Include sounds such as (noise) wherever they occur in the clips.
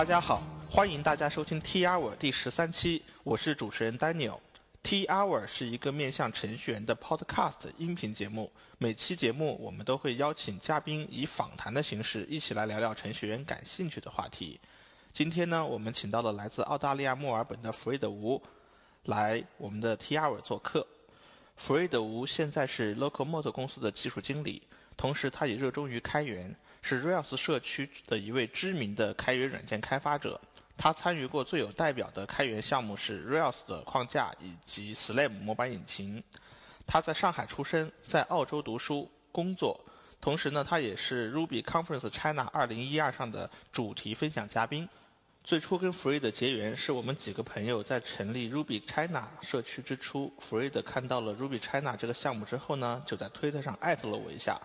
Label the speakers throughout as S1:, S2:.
S1: 大家好，欢迎大家收听 T Hour 第十三期，我是主持人 Daniel。T Hour 是一个面向程序员的 Podcast 音频节目，每期节目我们都会邀请嘉宾以访谈的形式一起来聊聊程序员感兴趣的话题。今天呢，我们请到了来自澳大利亚墨尔本的弗瑞德吴来我们的 T Hour 做客。弗瑞德吴现在是 Locomote 公司的技术经理，同时他也热衷于开源。是 Rails 社区的一位知名的开源软件开发者，他参与过最有代表的开源项目是 Rails 的框架以及 Slam 模板引擎。他在上海出生，在澳洲读书工作，同时呢，他也是 Ruby Conference China 2012上的主题分享嘉宾。最初跟 f r e e 的结缘是我们几个朋友在成立 Ruby China 社区之初 f r e e 看到了 Ruby China 这个项目之后呢，就在推特上艾特了我一下。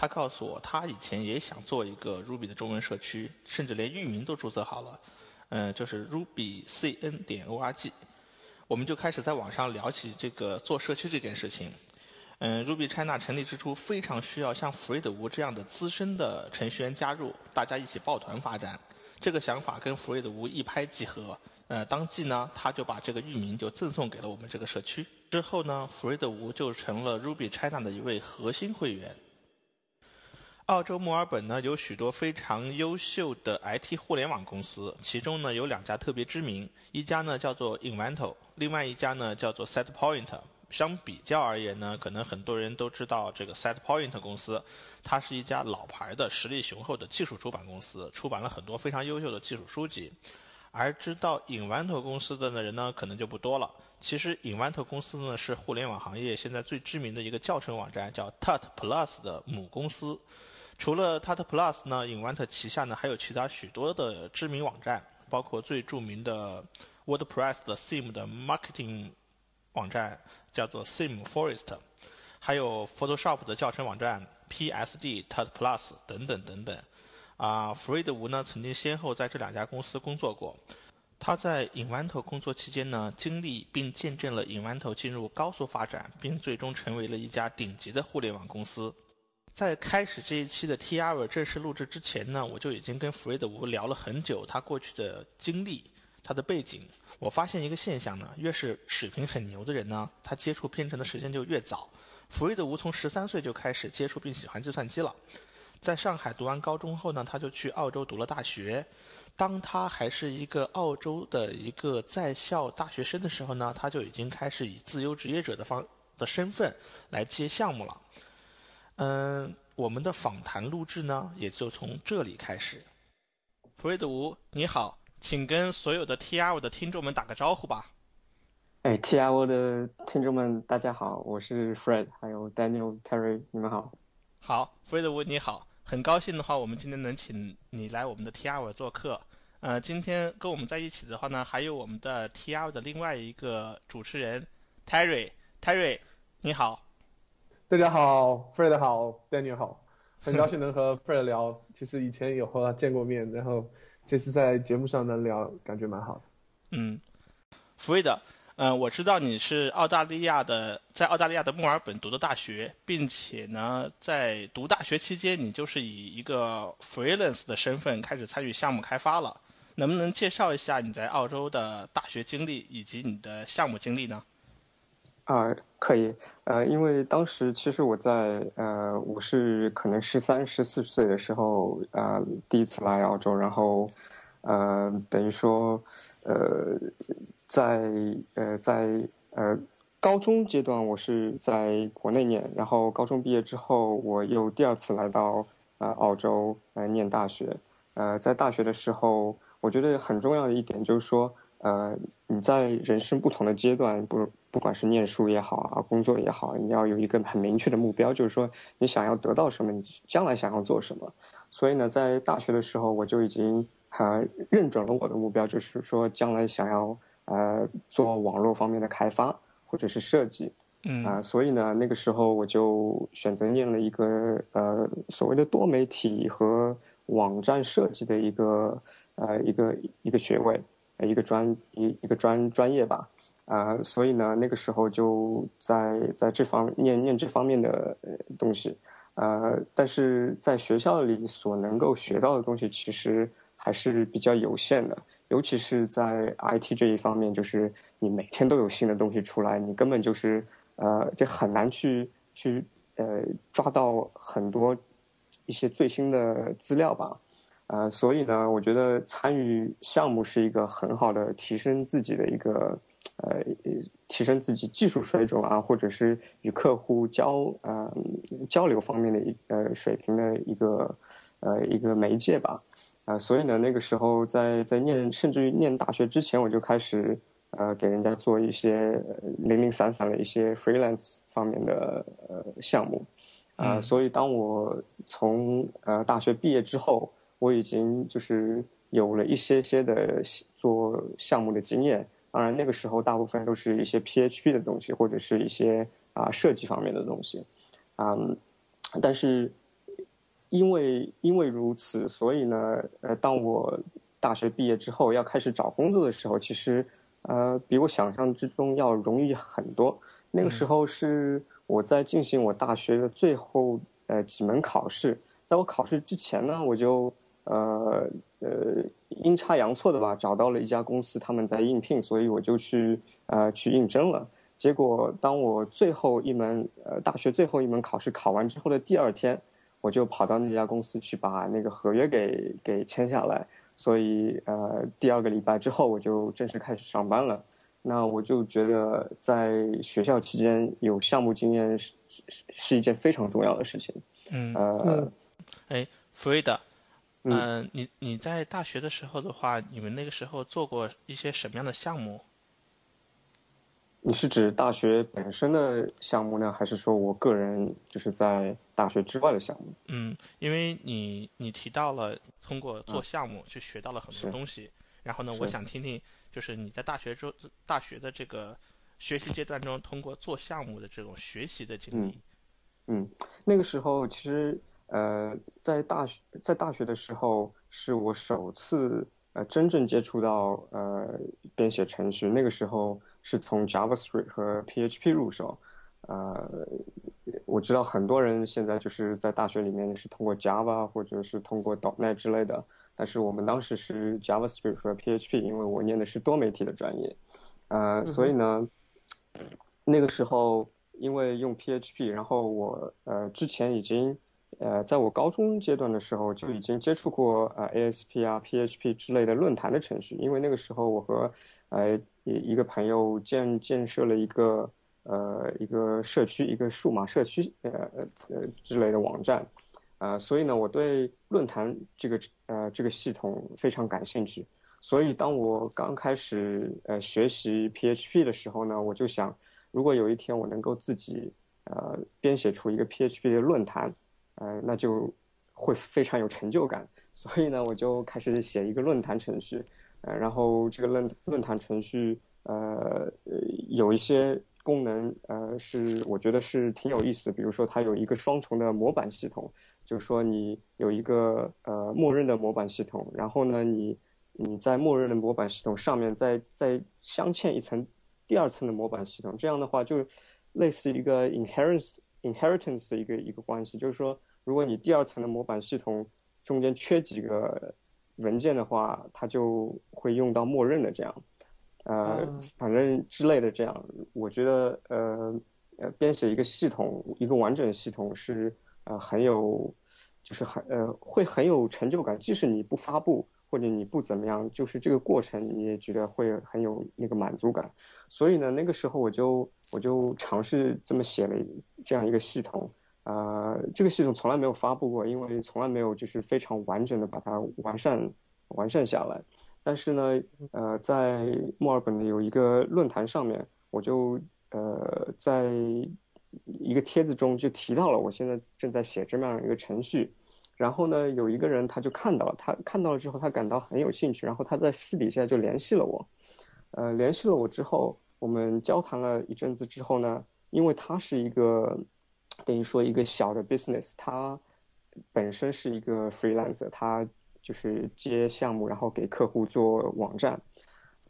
S1: 他告诉我，他以前也想做一个 Ruby 的中文社区，甚至连域名都注册好了，嗯，就是 RubyCN 点 org。我们就开始在网上聊起这个做社区这件事情。嗯，Ruby China 成立之初非常需要像 f r e d 吴这样的资深的程序员加入，大家一起抱团发展。这个想法跟 f r e d 吴一拍即合，呃，当即呢，他就把这个域名就赠送给了我们这个社区。之后呢 f r e d 吴就成了 Ruby China 的一位核心会员。澳洲墨尔本呢有许多非常优秀的 IT 互联网公司，其中呢有两家特别知名，一家呢叫做 Invento，另外一家呢叫做 Setpoint。相比较而言呢，可能很多人都知道这个 Setpoint 公司，它是一家老牌的、实力雄厚的技术出版公司，出版了很多非常优秀的技术书籍。而知道 Invento 公司的人呢，可能就不多了。其实 Invento 公司呢是互联网行业现在最知名的一个教程网站，叫 Tut Plus 的母公司。除了 Tut Plus 呢，Invent 旗下呢还有其他许多的知名网站，包括最著名的 WordPress 的 Theme 的 Marketing 网站叫做 Theme Forest，还有 Photoshop 的教程网站 PSD Tut Plus 等等等等。啊，弗瑞德吴呢曾经先后在这两家公司工作过。他在 Invent 工作期间呢，经历并见证了 Invent 进入高速发展，并最终成为了一家顶级的互联网公司。在开始这一期的 T R 正式录制之前呢，我就已经跟弗瑞德吴聊了很久他过去的经历、他的背景。我发现一个现象呢，越是水平很牛的人呢，他接触编程的时间就越早。弗瑞德吴从十三岁就开始接触并喜欢计算机了。在上海读完高中后呢，他就去澳洲读了大学。当他还是一个澳洲的一个在校大学生的时候呢，他就已经开始以自由职业者的方的身份来接项目了。嗯，我们的访谈录制呢，也就从这里开始。弗瑞德吴，你好，请跟所有的 T R O 的听众们打个招呼吧。
S2: 哎，T R O 的听众们，大家好，我是 Fred，还有 Daniel、Terry，你们好。
S1: 好，弗瑞德吴，你好，很高兴的话，我们今天能请你来我们的 T R O 做客。呃，今天跟我们在一起的话呢，还有我们的 T R O 的另外一个主持人 Terry，Terry，你好。
S3: 大家好，Fred 好，Daniel 好，(laughs) 很高兴能和 Fred 聊。其实以前有和他见过面，然后这次在节目上能聊，感觉蛮好的。
S1: 嗯，Fred，嗯，我知道你是澳大利亚的，在澳大利亚的墨尔本读的大学，并且呢，在读大学期间，你就是以一个 freelance 的身份开始参与项目开发了。能不能介绍一下你在澳洲的大学经历以及你的项目经历呢？
S2: 啊，可以，呃，因为当时其实我在呃，我是可能十三、十四岁的时候，呃，第一次来澳洲，然后，呃，等于说，呃，在呃在呃高中阶段，我是在国内念，然后高中毕业之后，我又第二次来到呃澳洲来念大学，呃，在大学的时候，我觉得很重要的一点就是说。呃，你在人生不同的阶段，不不管是念书也好啊，工作也好，你要有一个很明确的目标，就是说你想要得到什么，你将来想要做什么。所以呢，在大学的时候，我就已经呃认准了我的目标，就是说将来想要呃做网络方面的开发或者是设计。
S1: 嗯
S2: 啊，所以呢，那个时候我就选择念了一个呃所谓的多媒体和网站设计的一个呃一个一个学位。一个专一一个专专业吧，啊，所以呢，那个时候就在在这方念念这方面的东西，呃，但是在学校里所能够学到的东西，其实还是比较有限的，尤其是在 IT 这一方面，就是你每天都有新的东西出来，你根本就是呃，就很难去去呃抓到很多一些最新的资料吧。呃，所以呢，我觉得参与项目是一个很好的提升自己的一个，呃，提升自己技术水准啊，或者是与客户交呃交流方面的一呃水平的一个呃一个媒介吧。啊，所以呢，那个时候在在念，甚至于念大学之前，我就开始呃给人家做一些零零散散的一些 freelance 方面的呃项目。啊，所以当我从呃大学毕业之后。我已经就是有了一些些的做项目的经验，当然那个时候大部分都是一些 PHP 的东西或者是一些啊设计方面的东西，嗯，但是因为因为如此，所以呢，呃，当我大学毕业之后要开始找工作的时候，其实呃比我想象之中要容易很多。那个时候是我在进行我大学的最后呃几门考试，在我考试之前呢，我就。呃呃，阴差阳错的吧，找到了一家公司，他们在应聘，所以我就去呃去应征了。结果当我最后一门呃大学最后一门考试考完之后的第二天，我就跑到那家公司去把那个合约给给签下来。所以呃第二个礼拜之后，我就正式开始上班了。那我就觉得在学校期间有项目经验是是是一件非常重要的事情。
S1: 嗯
S2: 呃，
S1: 哎，弗瑞德。嗯，你你在大学的时候的话，你们那个时候做过一些什么样的项目？
S2: 你是指大学本身的项目呢，还是说我个人就是在大学之外的项目？
S1: 嗯，因为你你提到了通过做项目去学到了很多东西，然后呢，我想听听就是你在大学中大学的这个学习阶段中，通过做项目的这种学习的经
S2: 历。嗯，那个时候其实。呃，在大学在大学的时候，是我首次呃真正接触到呃编写程序。那个时候是从 JavaScript 和 PHP 入手。呃，我知道很多人现在就是在大学里面是通过 Java 或者是通过 .NET 之类的，但是我们当时是 JavaScript 和 PHP，因为我念的是多媒体的专业。呃，所以呢，那个时候因为用 PHP，然后我呃之前已经。呃，在我高中阶段的时候就已经接触过呃 ASP 啊 PHP 之类的论坛的程序，因为那个时候我和呃一一个朋友建建设了一个呃一个社区一个数码社区呃呃之类的网站，呃，所以呢我对论坛这个呃这个系统非常感兴趣，所以当我刚开始呃学习 PHP 的时候呢，我就想如果有一天我能够自己呃编写出一个 PHP 的论坛。呃，那就会非常有成就感，所以呢，我就开始写一个论坛程序，呃，然后这个论论坛程序，呃，有一些功能，呃，是我觉得是挺有意思的，比如说它有一个双重的模板系统，就是说你有一个呃默认的模板系统，然后呢，你你在默认的模板系统上面再再镶嵌一层第二层的模板系统，这样的话就类似一个 inheritance inheritance 的一个一个关系，就是说。如果你第二层的模板系统中间缺几个文件的话，它就会用到默认的这样，呃，反正之类的这样。我觉得，呃，呃，编写一个系统，一个完整的系统是呃很有，就是很呃会很有成就感。即使你不发布或者你不怎么样，就是这个过程你也觉得会很有那个满足感。所以呢，那个时候我就我就尝试这么写了这样一个系统。呃，这个系统从来没有发布过，因为从来没有就是非常完整的把它完善完善下来。但是呢，呃，在墨尔本的有一个论坛上面，我就呃在一个帖子中就提到了我现在正在写这么样一个程序。然后呢，有一个人他就看到了，他看到了之后，他感到很有兴趣，然后他在私底下就联系了我。呃，联系了我之后，我们交谈了一阵子之后呢，因为他是一个。等于说一个小的 business，它本身是一个 freelancer，他就是接项目，然后给客户做网站，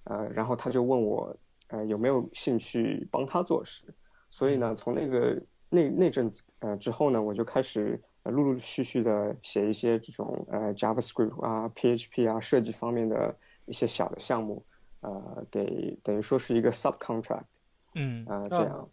S2: 呃，然后他就问我，呃，有没有兴趣帮他做事？所以呢，从那个那那阵子呃之后呢，我就开始陆陆续续的写一些这种呃 JavaScript 啊、PHP 啊设计方面的一些小的项目，呃，给等于说是一个 subcontract，
S1: 嗯，
S2: 呃，这样，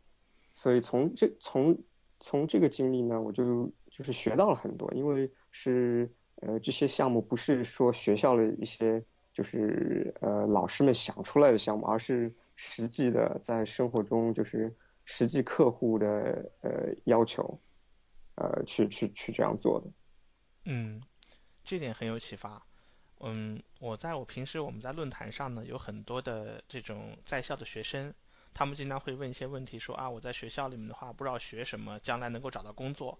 S2: 所以从这从从这个经历呢，我就就是学到了很多，因为是呃这些项目不是说学校的一些就是呃老师们想出来的项目，而是实际的在生活中就是实际客户的呃要求。呃，去去去这样做的，
S1: 嗯，这点很有启发。嗯，我在我平时我们在论坛上呢，有很多的这种在校的学生，他们经常会问一些问题，说啊，我在学校里面的话，不知道学什么，将来能够找到工作。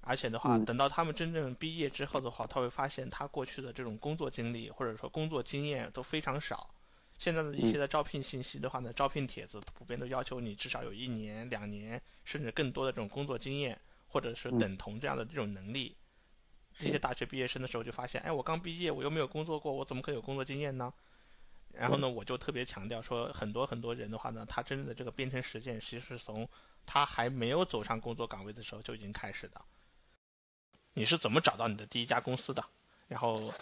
S1: 而且的话，等到他们真正毕业之后的话，他会发现他过去的这种工作经历或者说工作经验都非常少。现在的一些的招聘信息的话呢，招聘帖子普遍都要求你至少有一年、两年，甚至更多的这种工作经验。或者是等同这样的这种能力，这些大学毕业生的时候就发现，哎，我刚毕业，我又没有工作过，我怎么可能有工作经验呢？然后呢，我就特别强调说，很多很多人的话呢，他真正的这个编程实践，其实是从他还没有走上工作岗位的时候就已经开始的。你是怎么找到你的第一家公司的？然后，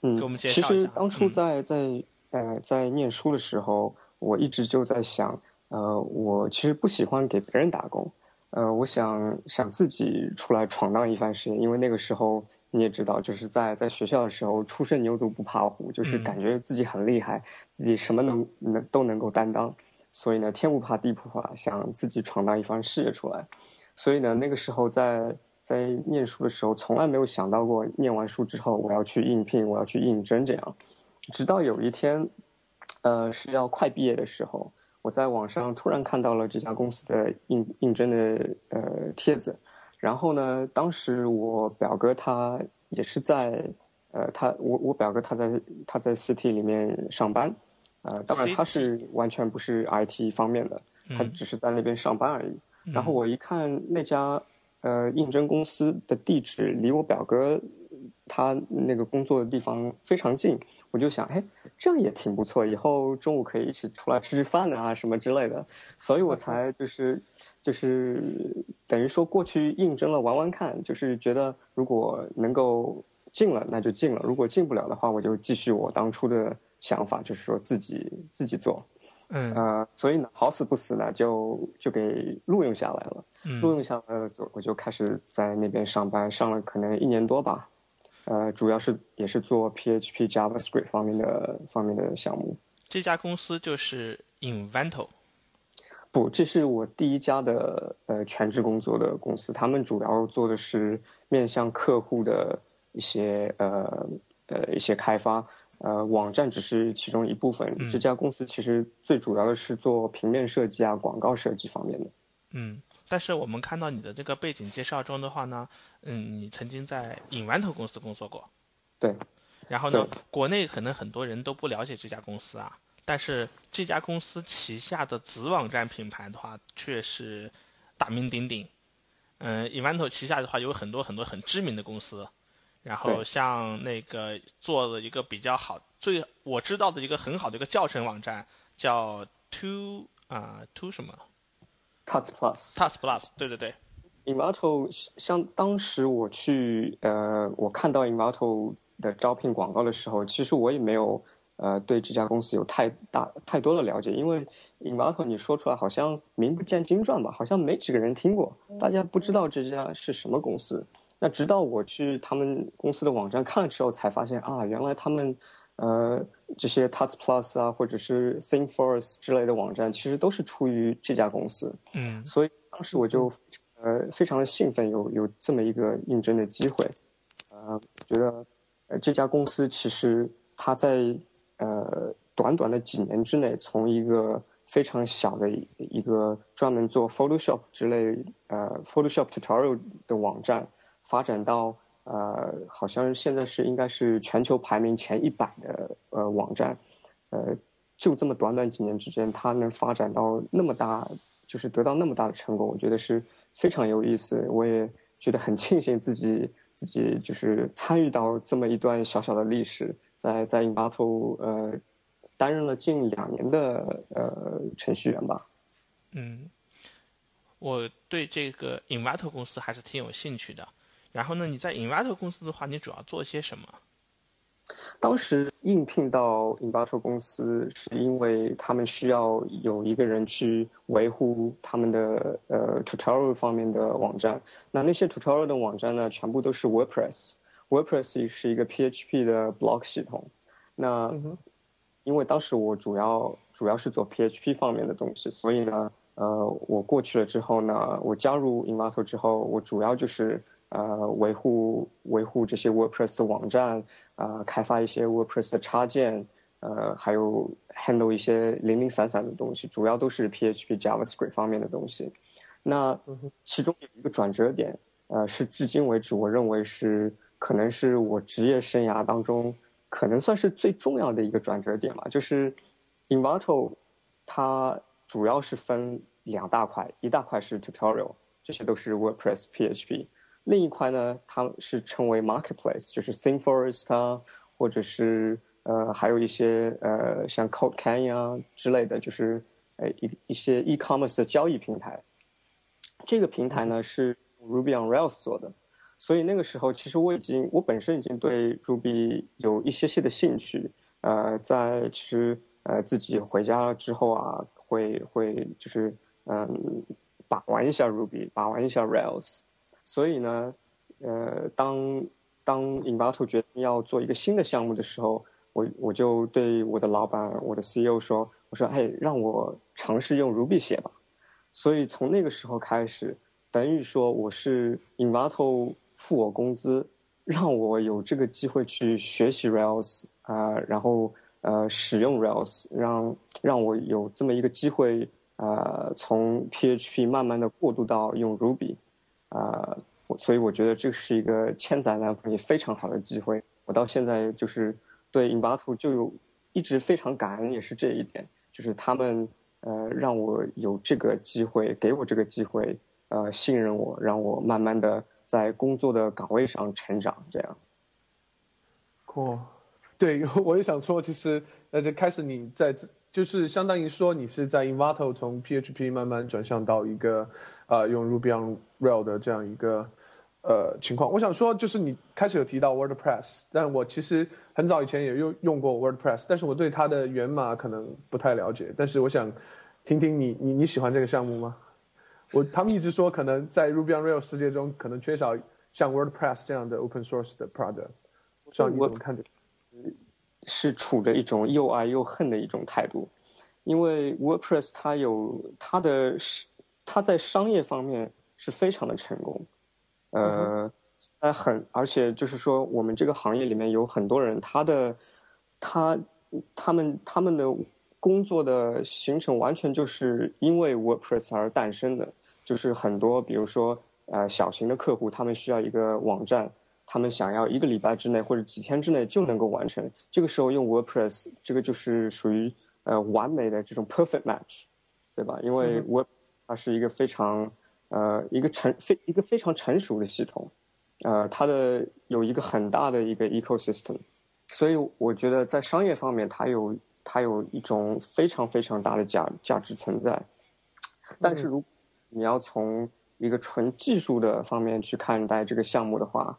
S2: 嗯，
S1: 给我们介绍一下。
S2: 其实当初在在呃在念书的时候，我一直就在想，呃，我其实不喜欢给别人打工。呃，我想想自己出来闯荡一番事业，因为那个时候你也知道，就是在在学校的时候，初生牛犊不怕虎，就是感觉自己很厉害，自己什么能能都能够担当，所以呢，天不怕地不怕，想自己闯荡一番事业出来。所以呢，那个时候在在念书的时候，从来没有想到过念完书之后我要去应聘，我要去应征这样。直到有一天，呃，是要快毕业的时候。我在网上突然看到了这家公司的应应征的呃帖子，然后呢，当时我表哥他也是在呃他我我表哥他在他在 CT 里面上班，呃，当然他是完全不是 IT 方面的，他只是在那边上班而已。然后我一看那家呃应征公司的地址离我表哥他那个工作的地方非常近。我就想，哎，这样也挺不错，以后中午可以一起出来吃吃饭啊，什么之类的，所以我才就是就是等于说过去应征了玩玩看，就是觉得如果能够进了那就进了，如果进不了的话，我就继续我当初的想法，就是说自己自己做，
S1: 嗯。
S2: 呃，所以呢，好死不死呢，就就给录用下来了，录用下来了，我就开始在那边上班，上了可能一年多吧。呃，主要是也是做 PHP、JavaScript 方面的方面的项目。
S1: 这家公司就是 Invento。
S2: 不，这是我第一家的呃全职工作的公司。他们主要做的是面向客户的一些呃呃一些开发，呃网站只是其中一部分。这家公司其实最主要的是做平面设计啊、广告设计方面的。
S1: 嗯。但是我们看到你的这个背景介绍中的话呢，嗯，你曾经在影丸头公司工作过，
S2: 对。
S1: 然后呢，国内可能很多人都不了解这家公司啊，但是这家公司旗下的子网站品牌的话，却是大名鼎鼎。嗯，影丸头旗下的话有很多很多很知名的公司，然后像那个做了一个比较好，最我知道的一个很好的一个教程网站叫 Two 啊 Two 什么
S2: ？Tuts Plus，Tuts
S1: Plus，对对对
S2: ，Invato 像当时我去呃，我看到 Invato 的招聘广告的时候，其实我也没有呃对这家公司有太大太多的了解，因为 Invato 你说出来好像名不见经传吧，好像没几个人听过，大家不知道这家是什么公司。那直到我去他们公司的网站看了之后，才发现啊，原来他们。呃，这些 Tuts Plus 啊，或者是 ThinkForce 之类的网站，其实都是出于这家公司。
S1: 嗯，
S2: 所以当时我就呃非常的兴奋，有有这么一个应征的机会。呃，觉得呃这家公司其实它在呃短短的几年之内，从一个非常小的一个专门做 Photoshop 之类呃 Photoshop tutorial 的网站，发展到。呃，好像现在是应该是全球排名前一百的呃网站，呃，就这么短短几年之间，它能发展到那么大，就是得到那么大的成功，我觉得是非常有意思。我也觉得很庆幸自己自己就是参与到这么一段小小的历史，在在 Invato 呃担任了近两年的呃程序员吧。
S1: 嗯，我对这个 Invato 公司还是挺有兴趣的。然后呢，你在 Invato 公司的话，你主要做些什么？
S2: 当时应聘到 Invato 公司，是因为他们需要有一个人去维护他们的呃 tutorial 方面的网站。那那些 tutorial 的网站呢，全部都是 WordPress。WordPress 是一个 PHP 的 block 系统。那因为当时我主要主要是做 PHP 方面的东西，所以呢，呃，我过去了之后呢，我加入 Invato 之后，我主要就是呃维护维护这些 WordPress 的网站。啊，开发一些 WordPress 的插件，呃，还有 handle 一些零零散散的东西，主要都是 PHP、JavaScript 方面的东西。那其中有一个转折点，呃，是至今为止我认为是可能是我职业生涯当中可能算是最重要的一个转折点吧，就是 Invato 它主要是分两大块，一大块是 Tutorial，这些都是 WordPress、PHP。另一块呢，它是称为 marketplace，就是 ThinkForest 啊，或者是呃，还有一些呃，像 CodeCan 啊之类的，就是呃一一些 e-commerce 的交易平台。这个平台呢是 Ruby on Rails 做的，所以那个时候其实我已经我本身已经对 Ruby 有一些些的兴趣。呃，在其实呃自己回家了之后啊，会会就是嗯把玩一下 Ruby，把玩一下 Rails。所以呢，呃，当当 Invato 决定要做一个新的项目的时候，我我就对我的老板，我的 CEO 说：“我说，哎，让我尝试用 Ruby 写吧。”所以从那个时候开始，等于说我是 Invato 付我工资，让我有这个机会去学习 Rails 啊，然后呃使用 Rails，让让我有这么一个机会啊，从 PHP 慢慢的过渡到用 Ruby。啊，所以我觉得这是一个千载难逢也非常好的机会。我到现在就是对 Invato 就有一直非常感恩，也是这一点，就是他们呃让我有这个机会，给我这个机会，呃信任我，让我慢慢的在工作的岗位上成长，这样。
S3: 哦，对，(laughs) 我也想说，其实呃，就开始你在就是相当于说你是在 Invato 从 PHP 慢慢转向到一个。呃，用 Ruby on Rails 的这样一个呃情况，我想说，就是你开始有提到 WordPress，但我其实很早以前也用用过 WordPress，但是我对它的源码可能不太了解。但是我想听听你，你你喜欢这个项目吗？我他们一直说，可能在 Ruby on Rails 世界中，可能缺少像 WordPress 这样的 open source 的 product。不知道你怎么看这？
S2: 是处着一种又爱又恨的一种态度，因为 WordPress 它有它的是。它在商业方面是非常的成功，呃，呃，很，而且就是说，我们这个行业里面有很多人，他的，他，他们他们的工作的形成完全就是因为 WordPress 而诞生的，就是很多，比如说，呃，小型的客户，他们需要一个网站，他们想要一个礼拜之内或者几天之内就能够完成，这个时候用 WordPress，这个就是属于呃完美的这种 perfect match，对吧？因为 Word 它是一个非常，呃，一个成非一个非常成熟的系统，呃，它的有一个很大的一个 ecosystem，所以我觉得在商业方面，它有它有一种非常非常大的价价值存在。但是如你要从一个纯技术的方面去看待这个项目的话，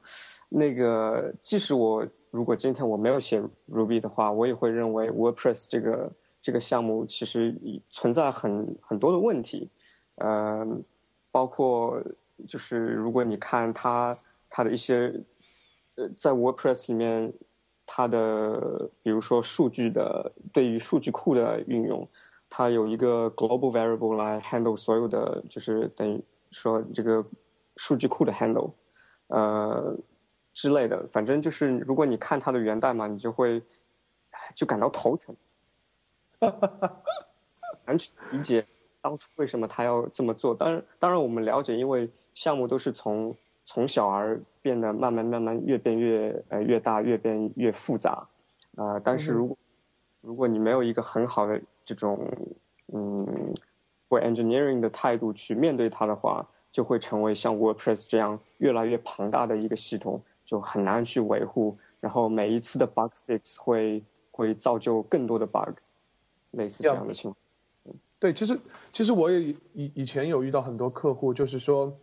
S2: 那个即使我如果今天我没有写 Ruby 的话，我也会认为 WordPress 这个这个项目其实存在很很多的问题。呃，包括就是如果你看它它的一些呃，在 WordPress 里面，它的比如说数据的对于数据库的运用，它有一个 global variable 来 handle 所有的，就是等于说这个数据库的 handle，呃之类的，反正就是如果你看它的源代码，你就会就感到头疼，(laughs) 难去理解。当初为什么他要这么做？当然，当然我们了解，因为项目都是从从小而变得慢慢慢慢越变越呃越大，越变越复杂啊。但是如果如果你没有一个很好的这种嗯或 engineering 的态度去面对它的话，就会成为像 WordPress 这样越来越庞大的一个系统，就很难去维护。然后每一次的 bug fix 会会造就更多的 bug，类似这样的情况。
S3: 对，其实其实我也以以前有遇到很多客户，就是说，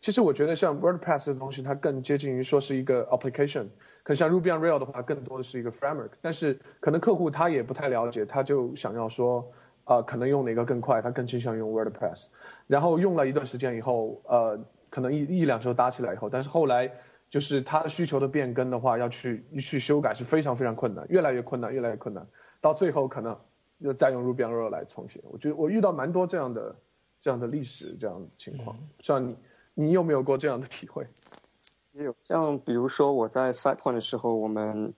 S3: 其实我觉得像 WordPress 的东西，它更接近于说是一个 application。可像 Ruby on r a i l 的话，更多的是一个 framework。但是可能客户他也不太了解，他就想要说，呃，可能用哪个更快，他更倾向用 WordPress。然后用了一段时间以后，呃，可能一一两周搭起来以后，但是后来就是他需求的变更的话，要去去修改是非常非常困难，越来越困难，越来越困难。到最后可能要再用 Ruby on Rails 来重写。我觉得我遇到蛮多这样的这样的历史这样的情况。像你，你有没有过这样的体会？(laughs)
S2: 也有像比如说我在 SitePoint 的时候，我们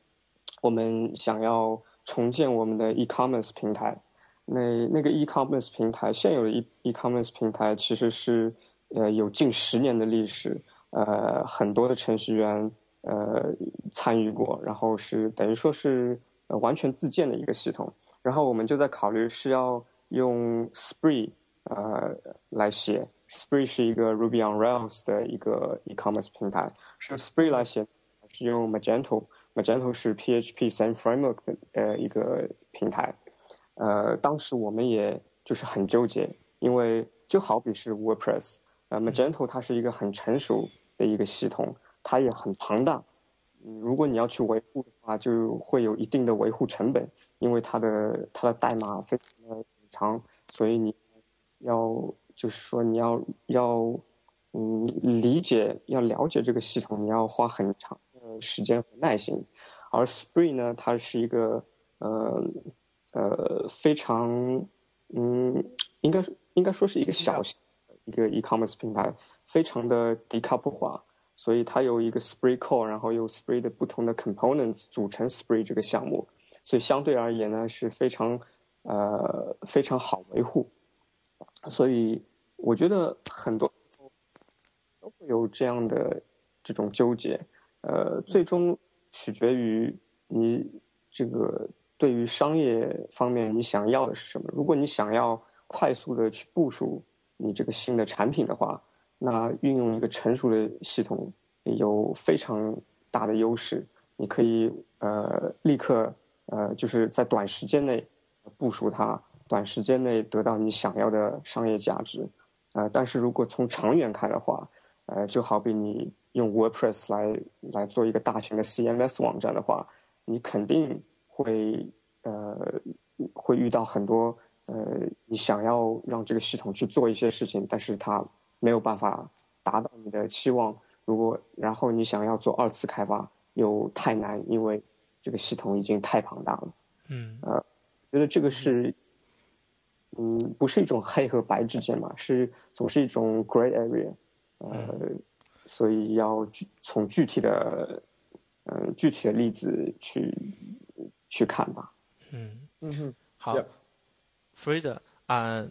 S2: 我们想要重建我们的 e-commerce 平台，那那个 e-commerce 平台现有的 e e-commerce 平台其实是呃有近十年的历史，呃很多的程序员呃参与过，然后是等于说是完全自建的一个系统，然后我们就在考虑是要用 Spree 呃来写。Spree 是一个 Ruby on Rails 的一个 e-commerce 平台，是 Spree 来写，是用 Magento，Magento 是 PHP Same Framework 的呃一个平台，呃，当时我们也就是很纠结，因为就好比是 WordPress，呃，Magento 它是一个很成熟的一个系统，它也很庞大，如果你要去维护的话，就会有一定的维护成本，因为它的它的代码非常的长，所以你要。就是说，你要要嗯理解、要了解这个系统，你要花很长的时间和耐心。而 Spring 呢，它是一个呃呃非常嗯，应该应该说是一个小型的一个 e-commerce 平台，非常的 decouple 化，所以它有一个 Spring core，然后有 Spring 的不同的 components 组成 Spring 这个项目，所以相对而言呢是非常呃非常好维护。所以我觉得很多有这样的这种纠结，呃，最终取决于你这个对于商业方面你想要的是什么。如果你想要快速的去部署你这个新的产品的话，那运用一个成熟的系统有非常大的优势。你可以呃立刻呃就是在短时间内部署它。短时间内得到你想要的商业价值，呃，但是如果从长远看的话，呃，就好比你用 WordPress 来来做一个大型的 CMS 网站的话，你肯定会呃会遇到很多呃你想要让这个系统去做一些事情，但是它没有办法达到你的期望。如果然后你想要做二次开发又太难，因为这个系统已经太庞大了。
S1: 嗯，
S2: 呃，觉得这个是。嗯，不是一种黑和白之间嘛，是总是一种 gray area，呃，所以要具从具体的，呃，具体的例子去去看吧。
S1: 嗯
S3: 嗯哼，
S1: 好，Freda 啊，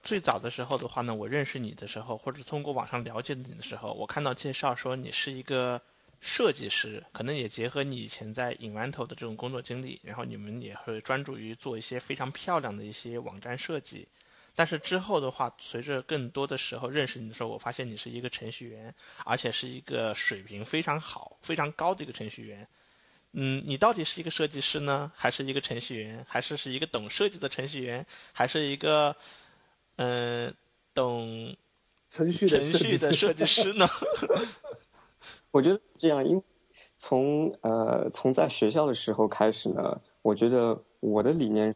S1: 最早的时候的话呢，我认识你的时候，或者通过网上了解你的时候，我看到介绍说你是一个。设计师可能也结合你以前在 Inventor 的这种工作经历，然后你们也会专注于做一些非常漂亮的一些网站设计。但是之后的话，随着更多的时候认识你的时候，我发现你是一个程序员，而且是一个水平非常好、非常高的一个程序员。嗯，你到底是一个设计师呢，还是一个程序员，还是是一个懂设计的程序员，还是一个嗯懂
S3: 程序
S1: 程序的设计师呢？(laughs)
S2: 我觉得这样，因从呃从在学校的时候开始呢，我觉得我的理念，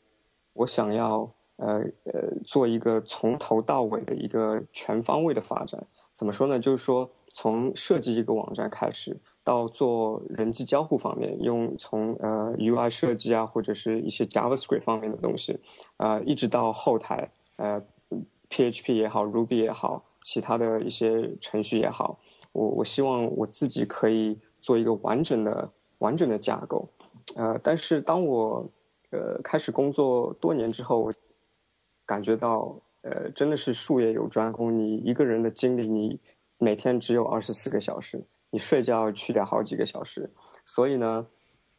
S2: 我想要呃呃做一个从头到尾的一个全方位的发展。怎么说呢？就是说从设计一个网站开始，到做人机交互方面，用从呃 UI 设计啊，或者是一些 JavaScript 方面的东西，啊，一直到后台呃 PHP 也好，Ruby 也好，其他的一些程序也好。我我希望我自己可以做一个完整的完整的架构，呃，但是当我呃开始工作多年之后，我感觉到呃真的是术业有专攻，你一个人的精力你每天只有二十四个小时，你睡觉去掉好几个小时，所以呢，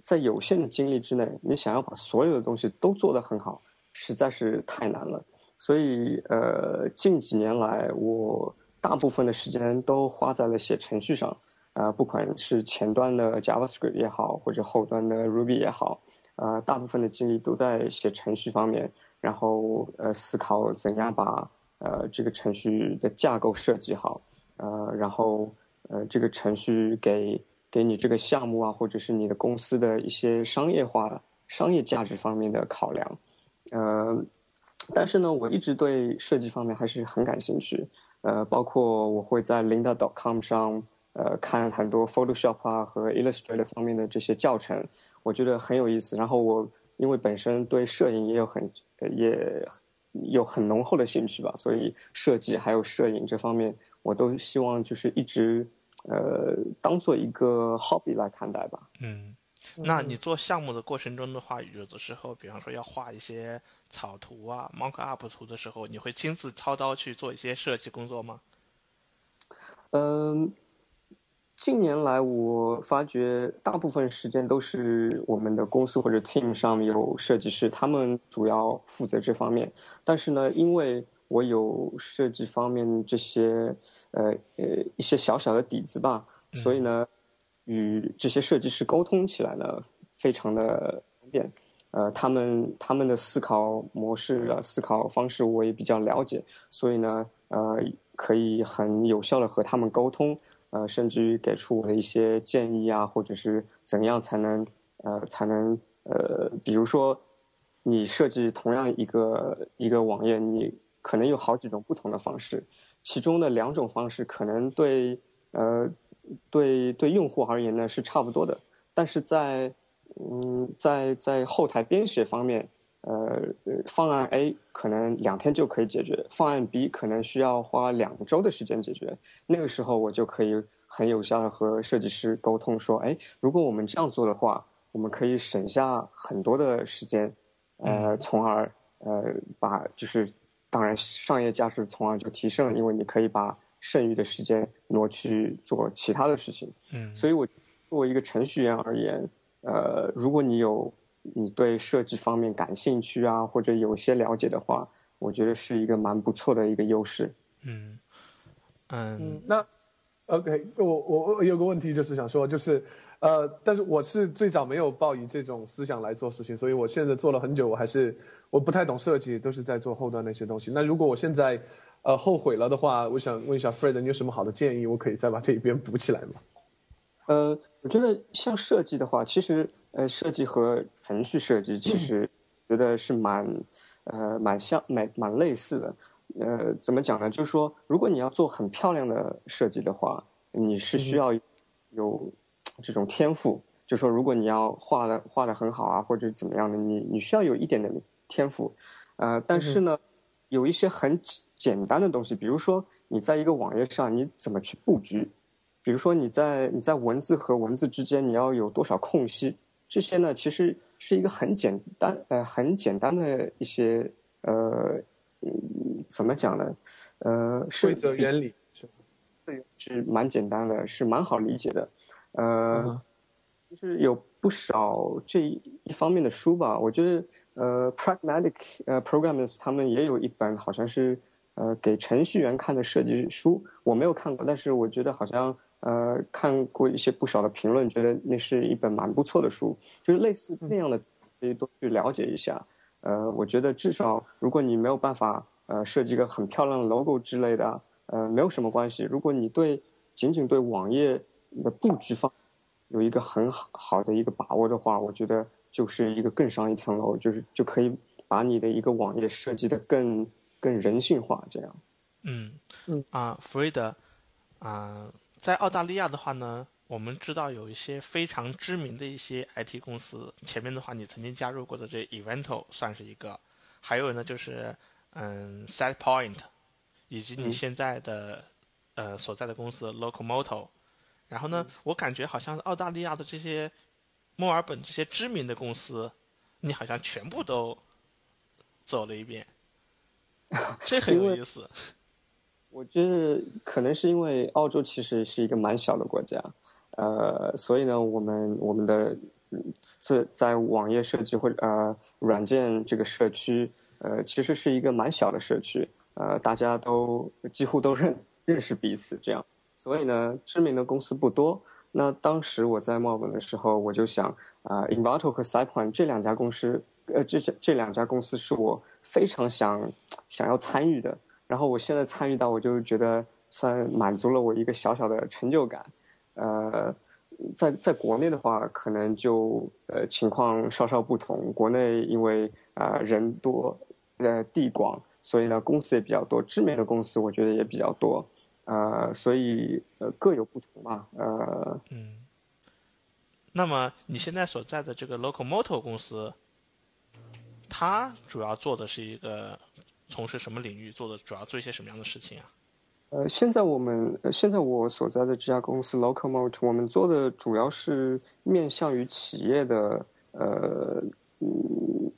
S2: 在有限的精力之内，你想要把所有的东西都做得很好，实在是太难了。所以呃近几年来我。大部分的时间都花在了写程序上，啊，不管是前端的 JavaScript 也好，或者后端的 Ruby 也好，啊，大部分的精力都在写程序方面，然后呃思考怎样把呃这个程序的架构设计好，呃，然后呃，这个程序给给你这个项目啊，或者是你的公司的一些商业化、商业价值方面的考量，呃，但是呢，我一直对设计方面还是很感兴趣，呃，包括我会在 Linda.com 上呃看很多 Photoshop 啊和 Illustrator 方面的这些教程，我觉得很有意思。然后我因为本身对摄影也有很也有很浓厚的兴趣吧，所以设计还有摄影这方面。我都希望就是一直，呃，当做一个 hobby 来看待吧。
S1: 嗯，那你做项目的过程中的话，有的时候，比方说要画一些草图啊、mock up 图的时候，你会亲自操刀去做一些设计工作吗？
S2: 嗯，近年来我发觉大部分时间都是我们的公司或者 team 上有设计师，他们主要负责这方面。但是呢，因为我有设计方面这些呃呃一些小小的底子吧，所以呢，与这些设计师沟通起来呢，非常的方便。呃，他们他们的思考模式啊，思考方式我也比较了解，所以呢，呃，可以很有效的和他们沟通，呃，甚至于给出我的一些建议啊，或者是怎样才能呃才能呃，比如说你设计同样一个一个网页，你。可能有好几种不同的方式，其中的两种方式可能对呃对对用户而言呢是差不多的，但是在嗯在在后台编写方面，呃方案 A 可能两天就可以解决，方案 B 可能需要花两周的时间解决。那个时候我就可以很有效的和设计师沟通说，哎，如果我们这样做的话，我们可以省下很多的时间，呃，从而呃把就是。当然，商业价值从而就提升了，因为你可以把剩余的时间挪去做其他的事情。
S1: 嗯，
S2: 所以我作为一个程序员而言，呃，如果你有你对设计方面感兴趣啊，或者有些了解的话，我觉得是一个蛮不错的一个优势。
S1: 嗯嗯，
S3: 那 OK，我我我有个问题就是想说，就是。呃，但是我是最早没有抱以这种思想来做事情，所以我现在做了很久，我还是我不太懂设计，都是在做后端那些东西。那如果我现在呃后悔了的话，我想问一下 Fred，你有什么好的建议？我可以再把这一边补起来吗？
S2: 呃，我觉得像设计的话，其实呃设计和程序设计其实觉得是蛮呃蛮像蛮蛮类似的。呃，怎么讲呢？就是说，如果你要做很漂亮的设计的话，你是需要有。这种天赋，就说如果你要画的画的很好啊，或者怎么样的，你你需要有一点点天赋，呃，但是呢，有一些很简单的东西，比如说你在一个网页上你怎么去布局，比如说你在你在文字和文字之间你要有多少空隙，这些呢其实是一个很简单呃很简单的一些呃怎么讲呢呃
S3: 规则原理是
S2: 是蛮简单的，是蛮好理解的。呃，就是有不少这一方面的书吧。我觉得，呃，Pragmatic 呃 Programmers 他们也有一本，好像是呃给程序员看的设计书。我没有看过，但是我觉得好像呃看过一些不少的评论，觉得那是一本蛮不错的书。就是类似那样的，可以多去了解一下。呃，我觉得至少如果你没有办法呃设计一个很漂亮的 logo 之类的，呃，没有什么关系。如果你对仅仅对网页你的布局方有一个很好好的一个把握的话，我觉得就是一个更上一层楼，就是就可以把你的一个网页设计的更更人性化，这样。
S1: 嗯。嗯。啊，弗瑞德啊，在澳大利亚的话呢，我们知道有一些非常知名的一些 IT 公司，前面的话你曾经加入过的这 Evento 算是一个，还有呢就是嗯 SetPoint，以及你现在的呃所在的公司 Locomoto。然后呢，我感觉好像澳大利亚的这些墨尔本这些知名的公司，你好像全部都走了一遍，(laughs) 这很有意思。
S2: 我觉得可能是因为澳洲其实是一个蛮小的国家，呃，所以呢，我们我们的这在网页设计或者呃软件这个社区，呃，其实是一个蛮小的社区，呃，大家都几乎都认认识彼此这样。所以呢，知名的公司不多。那当时我在墨尔本的时候，我就想啊，Invato 和 Cypon 这两家公司，呃，这这两家公司是我非常想想要参与的。然后我现在参与到，我就觉得算满足了我一个小小的成就感。呃，在在国内的话，可能就呃情况稍稍不同。国内因为啊人多，呃地广，所以呢公司也比较多，知名的公司我觉得也比较多。呃，所以呃各有不同嘛。呃，
S1: 嗯。那么你现在所在的这个 Locomoto 公司，它主要做的是一个从事什么领域？做的主要做一些什么样的事情啊？
S2: 呃，现在我们现在我所在的这家公司 Locomote，我们做的主要是面向于企业的呃，嗯，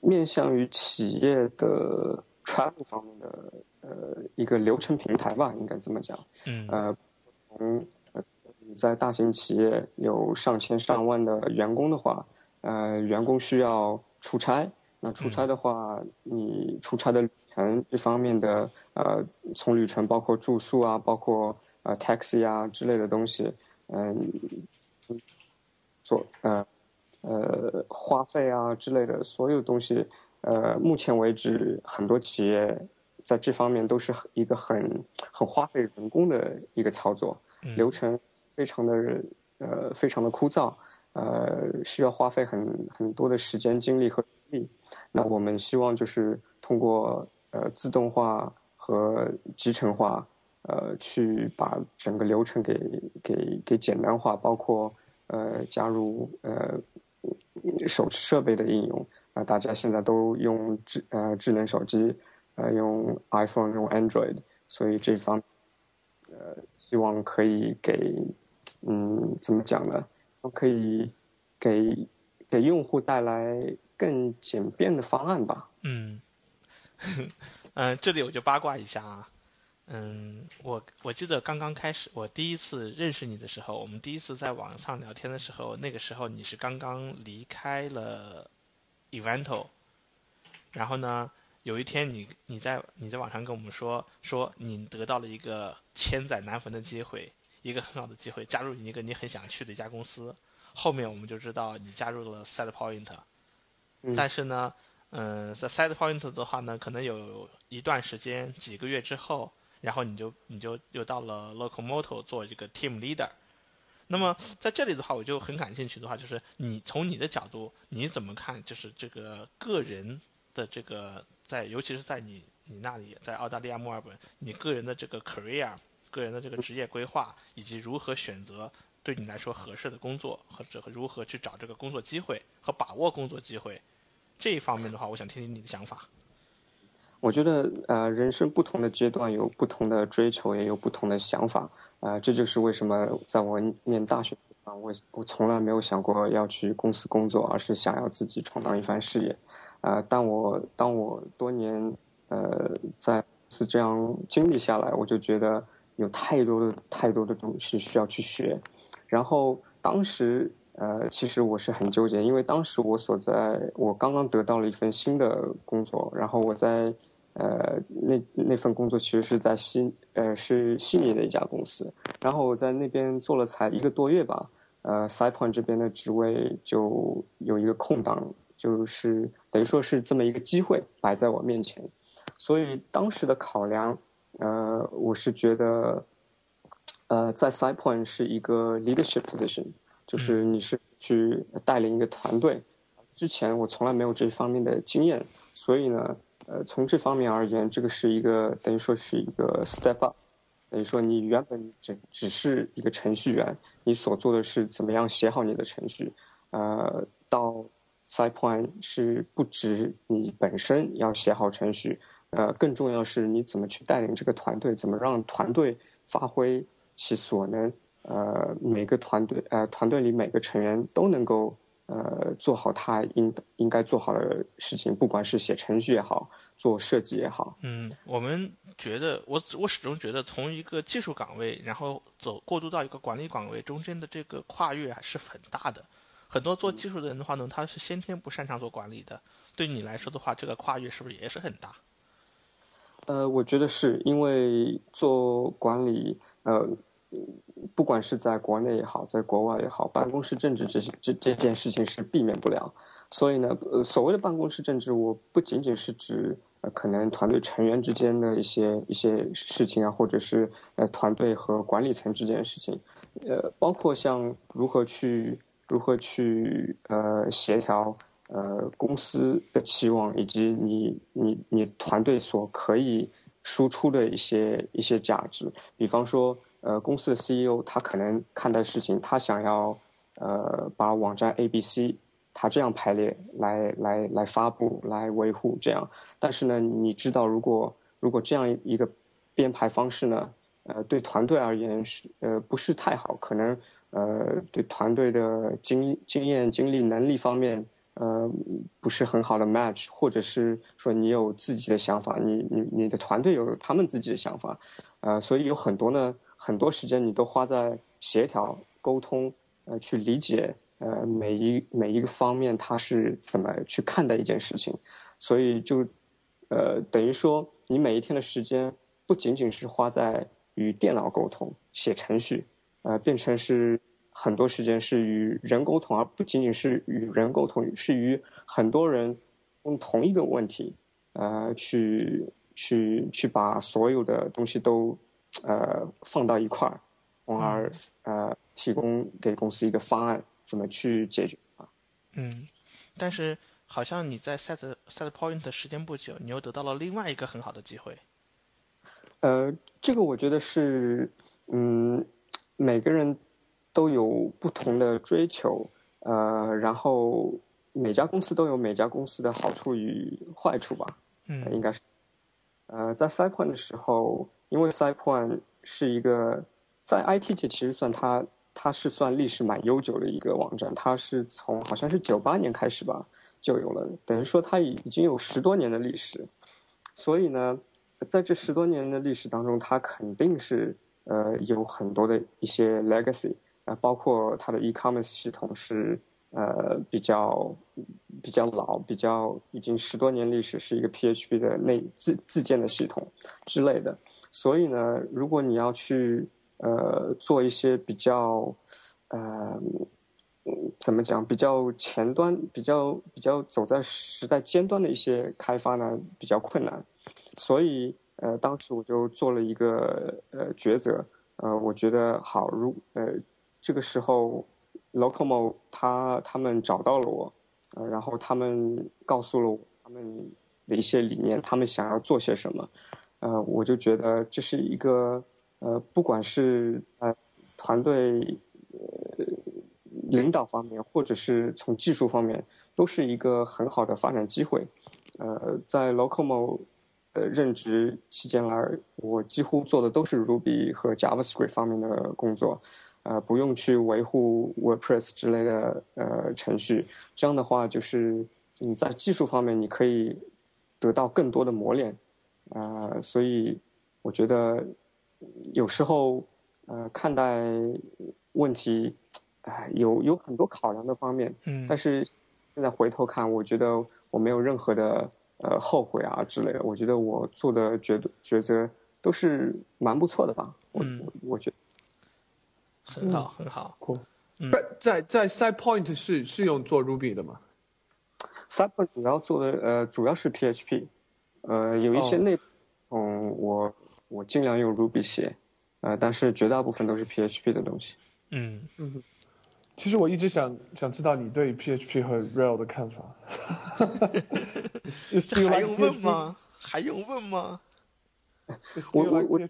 S2: 面向于企业的 travel 方面的呃一个流程平台吧，应该这么讲。
S1: 嗯。
S2: 呃，从在大型企业有上千上万的员工的话，呃，员工需要出差，那出差的话，你出差的。旅程，这方面的呃，从旅程包括住宿啊，包括呃 taxi 啊之类的东西，嗯，做呃呃花费啊之类的所有东西，呃，目前为止很多企业在这方面都是一个很很花费人工的一个操作，流程非常的呃非常的枯燥，呃，需要花费很很多的时间精力和力。那我们希望就是通过。呃，自动化和集成化，呃，去把整个流程给给给简单化，包括呃加入呃手持设备的应用啊，大家现在都用智呃智能手机，呃用 iPhone 用 Android，所以这方呃希望可以给嗯怎么讲呢？可以给给用户带来更简便的方案吧。
S1: 嗯。嗯，(laughs) 这里我就八卦一下啊。嗯，我我记得刚刚开始，我第一次认识你的时候，我们第一次在网上聊天的时候，那个时候你是刚刚离开了 Evento，然后呢，有一天你你在你在网上跟我们说，说你得到了一个千载难逢的机会，一个很好的机会，加入一个你很想去的一家公司。后面我们就知道你加入了 SetPoint，但是呢。嗯，在 Side Point 的话呢，可能有一段时间，几个月之后，然后你就你就又到了 Locomoto 做这个 Team Leader。那么在这里的话，我就很感兴趣的话，就是你从你的角度，你怎么看？就是这个个人的这个在，尤其是在你你那里，在澳大利亚墨尔本，你个人的这个 career，个人的这个职业规划，以及如何选择对你来说合适的工作，或者如何去找这个工作机会和把握工作机会。这一方面的话，我想听听你的想法。
S2: 我觉得，呃，人生不同的阶段有不同的追求，也有不同的想法，啊，这就是为什么在我念大学啊，我我从来没有想过要去公司工作，而是想要自己闯荡一番事业，啊，但我当我多年呃在是这样经历下来，我就觉得有太多的太多的东西需要去学，然后当时。呃，其实我是很纠结，因为当时我所在，我刚刚得到了一份新的工作，然后我在呃那那份工作其实是在悉呃是悉尼的一家公司，然后我在那边做了才一个多月吧，呃 s i p o n 这边的职位就有一个空档，就是等于说是这么一个机会摆在我面前，所以当时的考量，呃，我是觉得，呃，在 s i Point 是一个 leadership position。就是你是去带领一个团队，之前我从来没有这方面的经验，所以呢，呃，从这方面而言，这个是一个等于说是一个 step up，等于说你原本只只是一个程序员，你所做的是怎么样写好你的程序，呃，到 side point 是不止你本身要写好程序，呃，更重要是你怎么去带领这个团队，怎么让团队发挥其所能。呃，每个团队呃，团队里每个成员都能够呃做好他应应该做好的事情，不管是写程序也好，做设计也好。
S1: 嗯，我们觉得，我我始终觉得，从一个技术岗位，然后走过渡到一个管理岗位，中间的这个跨越还是很大的。很多做技术的人的话呢，他是先天不擅长做管理的。对你来说的话，这个跨越是不是也是很大？
S2: 呃，我觉得是因为做管理，呃。不管是在国内也好，在国外也好，办公室政治这些这这件事情是避免不了。所以呢，呃，所谓的办公室政治，我不仅仅是指呃可能团队成员之间的一些一些事情啊，或者是呃团队和管理层之间的事情，呃，包括像如何去如何去呃协调呃公司的期望，以及你你你团队所可以输出的一些一些价值，比方说。呃，公司的 CEO 他可能看待事情，他想要呃把网站 A、B、C 他这样排列来来来发布来维护这样，但是呢，你知道如果如果这样一个编排方式呢，呃，对团队而言是呃不是太好，可能呃对团队的经经验、经历、能力方面呃不是很好的 match，或者是说你有自己的想法，你你你的团队有他们自己的想法，呃，所以有很多呢。很多时间你都花在协调、沟通，呃，去理解，呃，每一每一个方面他是怎么去看待一件事情，所以就，呃，等于说你每一天的时间不仅仅是花在与电脑沟通、写程序，呃，变成是很多时间是与人沟通，而不仅仅是与人沟通，是与很多人用同一个问题，呃，去去去把所有的东西都。呃，放到一块儿，从而呃提供给公司一个方案，怎么去解决啊？
S1: 嗯，但是好像你在 set set point 时间不久，你又得到了另外一个很好的机会。
S2: 呃，这个我觉得是，嗯，每个人都有不同的追求，呃，然后每家公司都有每家公司的好处与坏处吧。
S1: 嗯，
S2: 应该是，呃，在 set point 的时候。因为 SidePoint 是一个在 IT 界其实算它，它是算历史蛮悠久的一个网站。它是从好像是九八年开始吧就有了，等于说它已已经有十多年的历史。所以呢，在这十多年的历史当中，它肯定是呃有很多的一些 legacy 啊，包括它的 e-commerce 系统是呃比较比较老，比较已经十多年历史，是一个 PHP 的内自自建的系统之类的。所以呢，如果你要去呃做一些比较呃怎么讲，比较前端、比较比较走在时代尖端的一些开发呢，比较困难。所以呃，当时我就做了一个呃抉择，呃，我觉得好，如呃这个时候，Locomo 他他们找到了我，呃，然后他们告诉了我他们的一些理念，他们想要做些什么。呃，我就觉得这是一个呃，不管是呃团队呃领导方面，或者是从技术方面，都是一个很好的发展机会。呃，在 Locomo 呃任职期间来，我几乎做的都是 Ruby 和 JavaScript 方面的工作，呃，不用去维护 WordPress 之类的呃程序。这样的话，就是你在技术方面你可以得到更多的磨练。呃，所以我觉得有时候呃看待问题，哎，有有很多考量的方面。
S1: 嗯。
S2: 但是现在回头看，我觉得我没有任何的呃后悔啊之类的。我觉得我做的抉抉择都是蛮不错的吧。
S1: 嗯。
S2: 我觉得
S1: 很好，很好。
S3: 酷。在在 Side Point 是是用做 Ruby 的吗
S2: ？Side Point 主要做的呃主要是 PHP。呃，有一些内，嗯，我我尽量用 Ruby 写，呃，但是绝大部分都是 PHP 的东西。
S1: 嗯
S3: 嗯，其实我一直想想知道你对 PHP 和 Rail 的看法。(laughs)
S1: 还用问吗？还用问吗？
S2: 我我我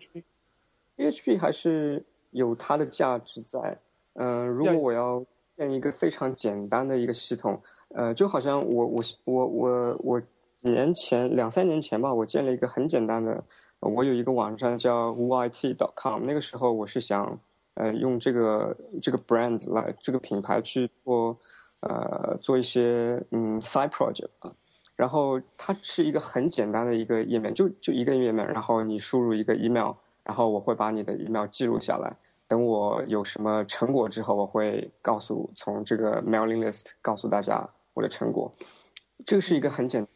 S2: PHP 还是有它的价值在。嗯，如果我要建一个非常简单的一个系统，呃，就好像我我我我我。年前两三年前吧，我建了一个很简单的，我有一个网站叫 yt.com。那个时候我是想，呃，用这个这个 brand 来这个品牌去做，呃，做一些嗯 side project 啊。然后它是一个很简单的一个页面，就就一个页面。然后你输入一个 email，然后我会把你的 email 记录下来。等我有什么成果之后，我会告诉从这个 mailing list 告诉大家我的成果。这个是一个很简。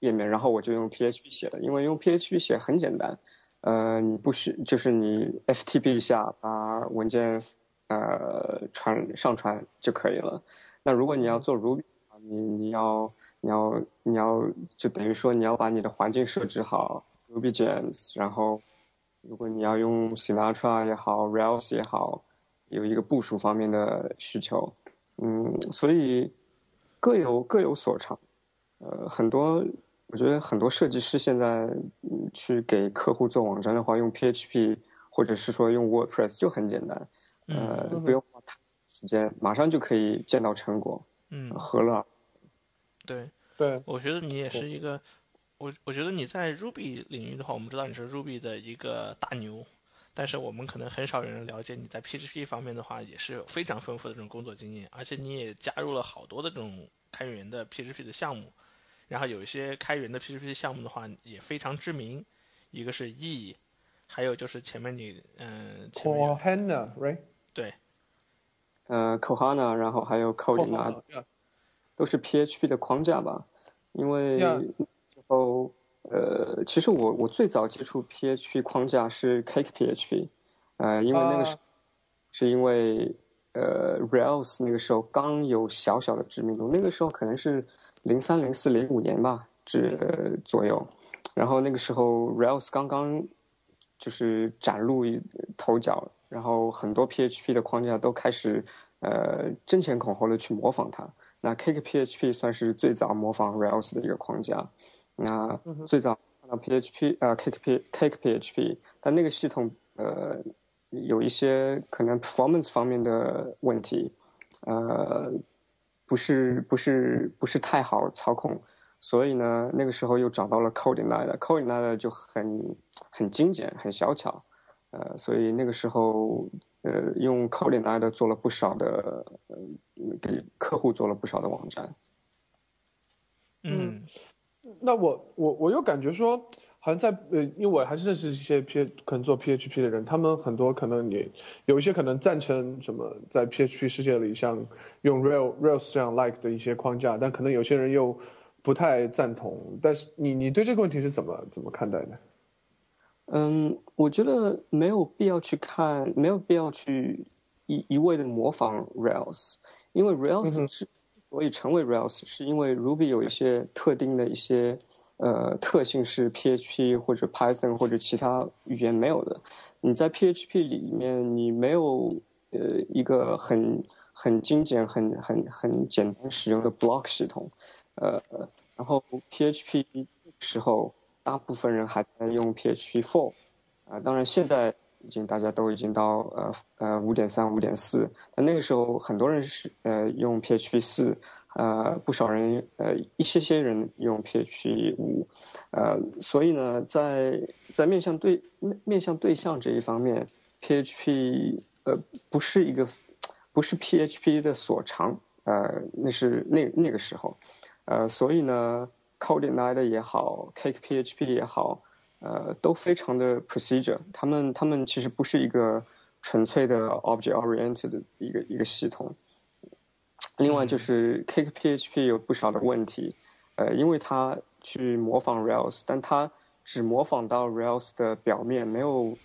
S2: 页面，然后我就用 PHP 写的，因为用 PHP 写很简单，呃，你不需就是你 FTP 一下把文件呃传上传就可以了。那如果你要做 Ruby，你你要你要你要就等于说你要把你的环境设置好，Ruby Gems，然后如果你要用 Sinatra 也好，Rails 也好，有一个部署方面的需求，嗯，所以各有各有所长，呃，很多我觉得很多设计师现在去给客户做网站的话，用 PHP 或者是说用 WordPress 就很简单，呃，不用花太时间，马上就可以见到成果。
S1: 嗯，
S2: 何乐？
S1: 对
S3: 对，
S1: 我觉得你也是一个，我我觉得你在 Ruby 领域的话，我们知道你是 Ruby 的一个大牛，但是我们可能很少有人了解你在 PHP 方面的话也是有非常丰富的这种工作经验，而且你也加入了好多的这种开源的 PHP 的项目，然后有一些开源的 PHP 项目的话也非常知名，一个是 E，还有就是前面你嗯
S3: c o h a n a right？
S1: 对。
S2: 呃，Kohana，然后还有 Coding，都是 PHP 的框架吧？因为之后，呃，其实我我最早接触 PHP 框架是 Cake PHP，呃，因为那个是是因为呃 Rails 那个时候刚有小小的知名度，那个时候可能是零三零四零五年吧，这左右，然后那个时候 Rails 刚刚就是崭露头角。然后很多 PHP 的框架都开始，呃，争先恐后的去模仿它。那 Cake PHP 算是最早模仿 Rails 的一个框架。那最早看到 PHP 呃 Cake P Cake PHP，但那个系统呃有一些可能 performance 方面的问题，呃，不是不是不是太好操控。所以呢，那个时候又找到了 Codeigniter，Codeigniter 就很很精简，很小巧。呃，所以那个时候，呃，用 c o d i n i 的做了不少的，呃，给客户做了不少的网站。
S1: 嗯，
S3: 那我我我又感觉说，好像在呃，因为我还是认识一些 P 可能做 PHP 的人，他们很多可能也有一些可能赞成什么在 PHP 世界里像用 Rail Rails 这样 like 的一些框架，但可能有些人又不太赞同。但是你你对这个问题是怎么怎么看待的？
S2: 嗯，我觉得没有必要去看，没有必要去一一味的模仿 Rails，因为 Rails 之所以成为 Rails，是因为 Ruby 有一些特定的一些呃特性是 PHP 或者 Python 或者其他语言没有的。你在 PHP 里面，你没有呃一个很很精简、很很很简单使用的 block 系统，呃，然后 PHP 时候。大部分人还在用 PHP 4，啊，当然现在已经大家都已经到呃呃五点三、五点四，但那个时候很多人是呃用 PHP 四，呃不少人呃一些些人用 PHP 五，呃，所以呢，在在面向对面向对象这一方面，PHP 呃不是一个不是 PHP 的所长，呃，那是那那个时候，呃，所以呢。Codeigniter 也好，Cake PHP 也好，呃，都非常的 procedure。他们他们其实不是一个纯粹的 object oriented 的一个一个系统。另外就是 Cake PHP 有不少的问题，呃，因为它去模仿 Rails，但它只模仿到 Rails 的表面，没有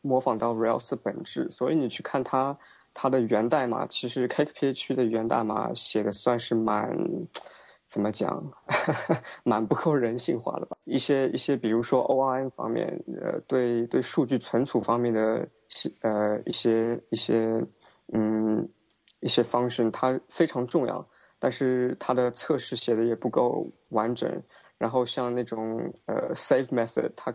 S2: 模仿到 Rails 的本质。所以你去看它它的源代码，其实 Cake PHP 的源代码写的算是蛮。怎么讲，(laughs) 蛮不够人性化的吧？一些一些，比如说 ORM 方面，呃，对对数据存储方面的，呃，一些一些，嗯，一些 function 它非常重要，但是它的测试写的也不够完整。然后像那种呃 save method，它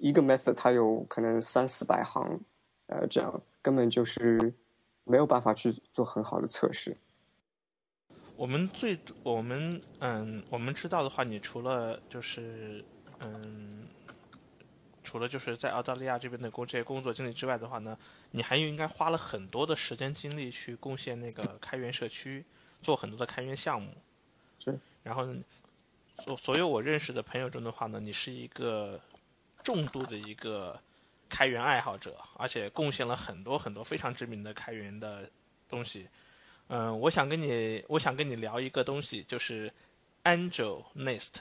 S2: 一个 method 它有可能三四百行，呃，这样根本就是没有办法去做很好的测试。
S1: 我们最我们嗯，我们知道的话，你除了就是嗯，除了就是在澳大利亚这边的工这些工作经历之外的话呢，你还应该花了很多的时间精力去贡献那个开源社区，做很多的开源项目。
S2: 是。
S1: 然后，所所有我认识的朋友中的话呢，你是一个重度的一个开源爱好者，而且贡献了很多很多非常知名的开源的东西。嗯，我想跟你，我想跟你聊一个东西，就是 Angel Nest。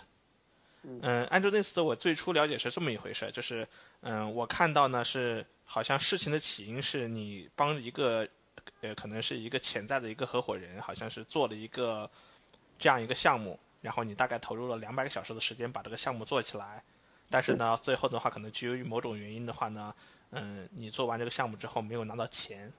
S1: 嗯，Angel Nest 我最初了解是这么一回事，就是嗯，我看到呢是好像事情的起因是你帮一个呃，可能是一个潜在的一个合伙人，好像是做了一个这样一个项目，然后你大概投入了两百个小时的时间把这个项目做起来，但是呢，最后的话可能由于某种原因的话呢，嗯，你做完这个项目之后没有拿到钱，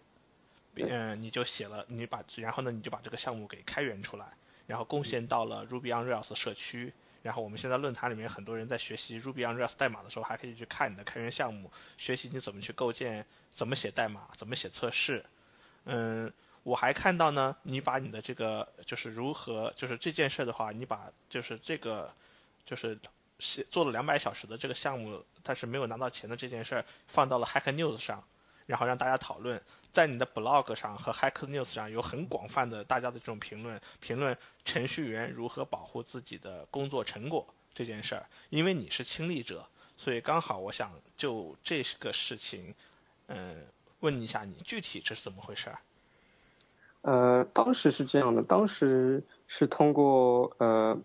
S1: 嗯，你就写了，你把然后呢你就把这个项目给开源出来，然后贡献到了 Ruby on Rails 社区。然后我们现在论坛里面很多人在学习 Ruby on Rails 代码的时候，还可以去看你的开源项目，学习你怎么去构建、怎么写代码、怎么写测试。嗯，我还看到呢，你把你的这个就是如何就是这件事的话，你把就是这个就是写做了两百小时的这个项目，但是没有拿到钱的这件事儿放到了 Hack News 上，然后让大家讨论。在你的 blog 上和 Hack News 上有很广泛的大家的这种评论，评论程序员如何保护自己的工作成果这件事儿。因为你是亲历者，所以刚好我想就这个事情，嗯，问一下你具体这是怎么回事儿？
S2: 呃，当时是这样的，当时是通过呃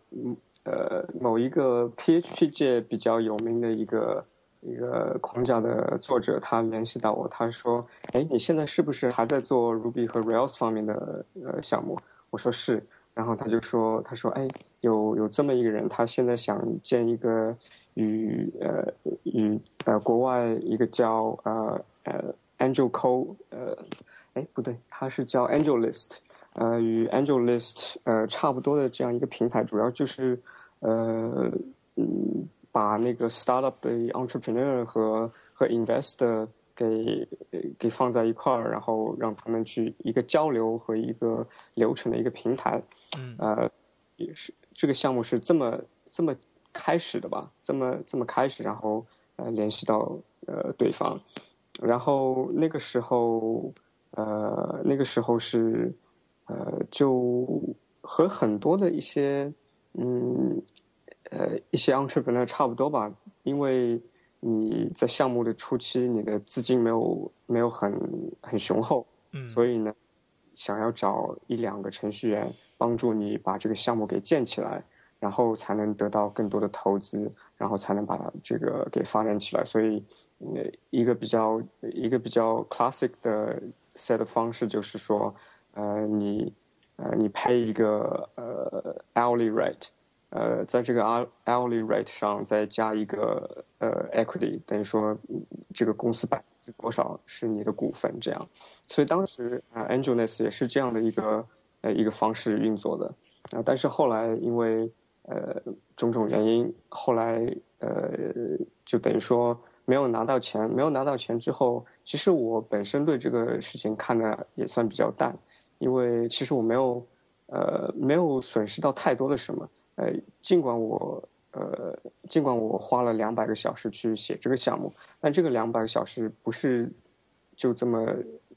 S2: 呃某一个 PHP 界比较有名的一个。一个框架的作者，他联系到我，他说：“哎，你现在是不是还在做 Ruby 和 Rails 方面的呃项目？”我说是，然后他就说：“他说，哎，有有这么一个人，他现在想建一个与呃与呃国外一个叫呃呃 Angel Co 呃，哎不对，他是叫 AngelList，呃与 AngelList 呃差不多的这样一个平台，主要就是呃嗯。”把那个 startup 的 entrepreneur 和和 investor 给给放在一块儿，然后让他们去一个交流和一个流程的一个平台。
S1: 嗯，
S2: 呃，也是这个项目是这么这么开始的吧？这么这么开始，然后呃联系到呃对方，然后那个时候呃那个时候是呃就和很多的一些嗯。呃，一些 entrepreneur 差不多吧，因为你在项目的初期，你的资金没有没有很很雄厚，
S1: 嗯，
S2: 所以呢，想要找一两个程序员帮助你把这个项目给建起来，然后才能得到更多的投资，然后才能把它这个给发展起来。所以，呃，一个比较一个比较 classic 的 set 方式就是说，呃，你呃你配一个呃 hourly rate。呃，在这个 hourly rate 上再加一个呃 equity，等于说这个公司百分之多少是你的股份这样。所以当时啊，Angelus 也是这样的一个呃一个方式运作的啊。但是后来因为呃种种原因，后来呃就等于说没有拿到钱，没有拿到钱之后，其实我本身对这个事情看的也算比较淡，因为其实我没有呃没有损失到太多的什么。呃，尽管我呃，尽管我花了两百个小时去写这个项目，但这个两百个小时不是就这么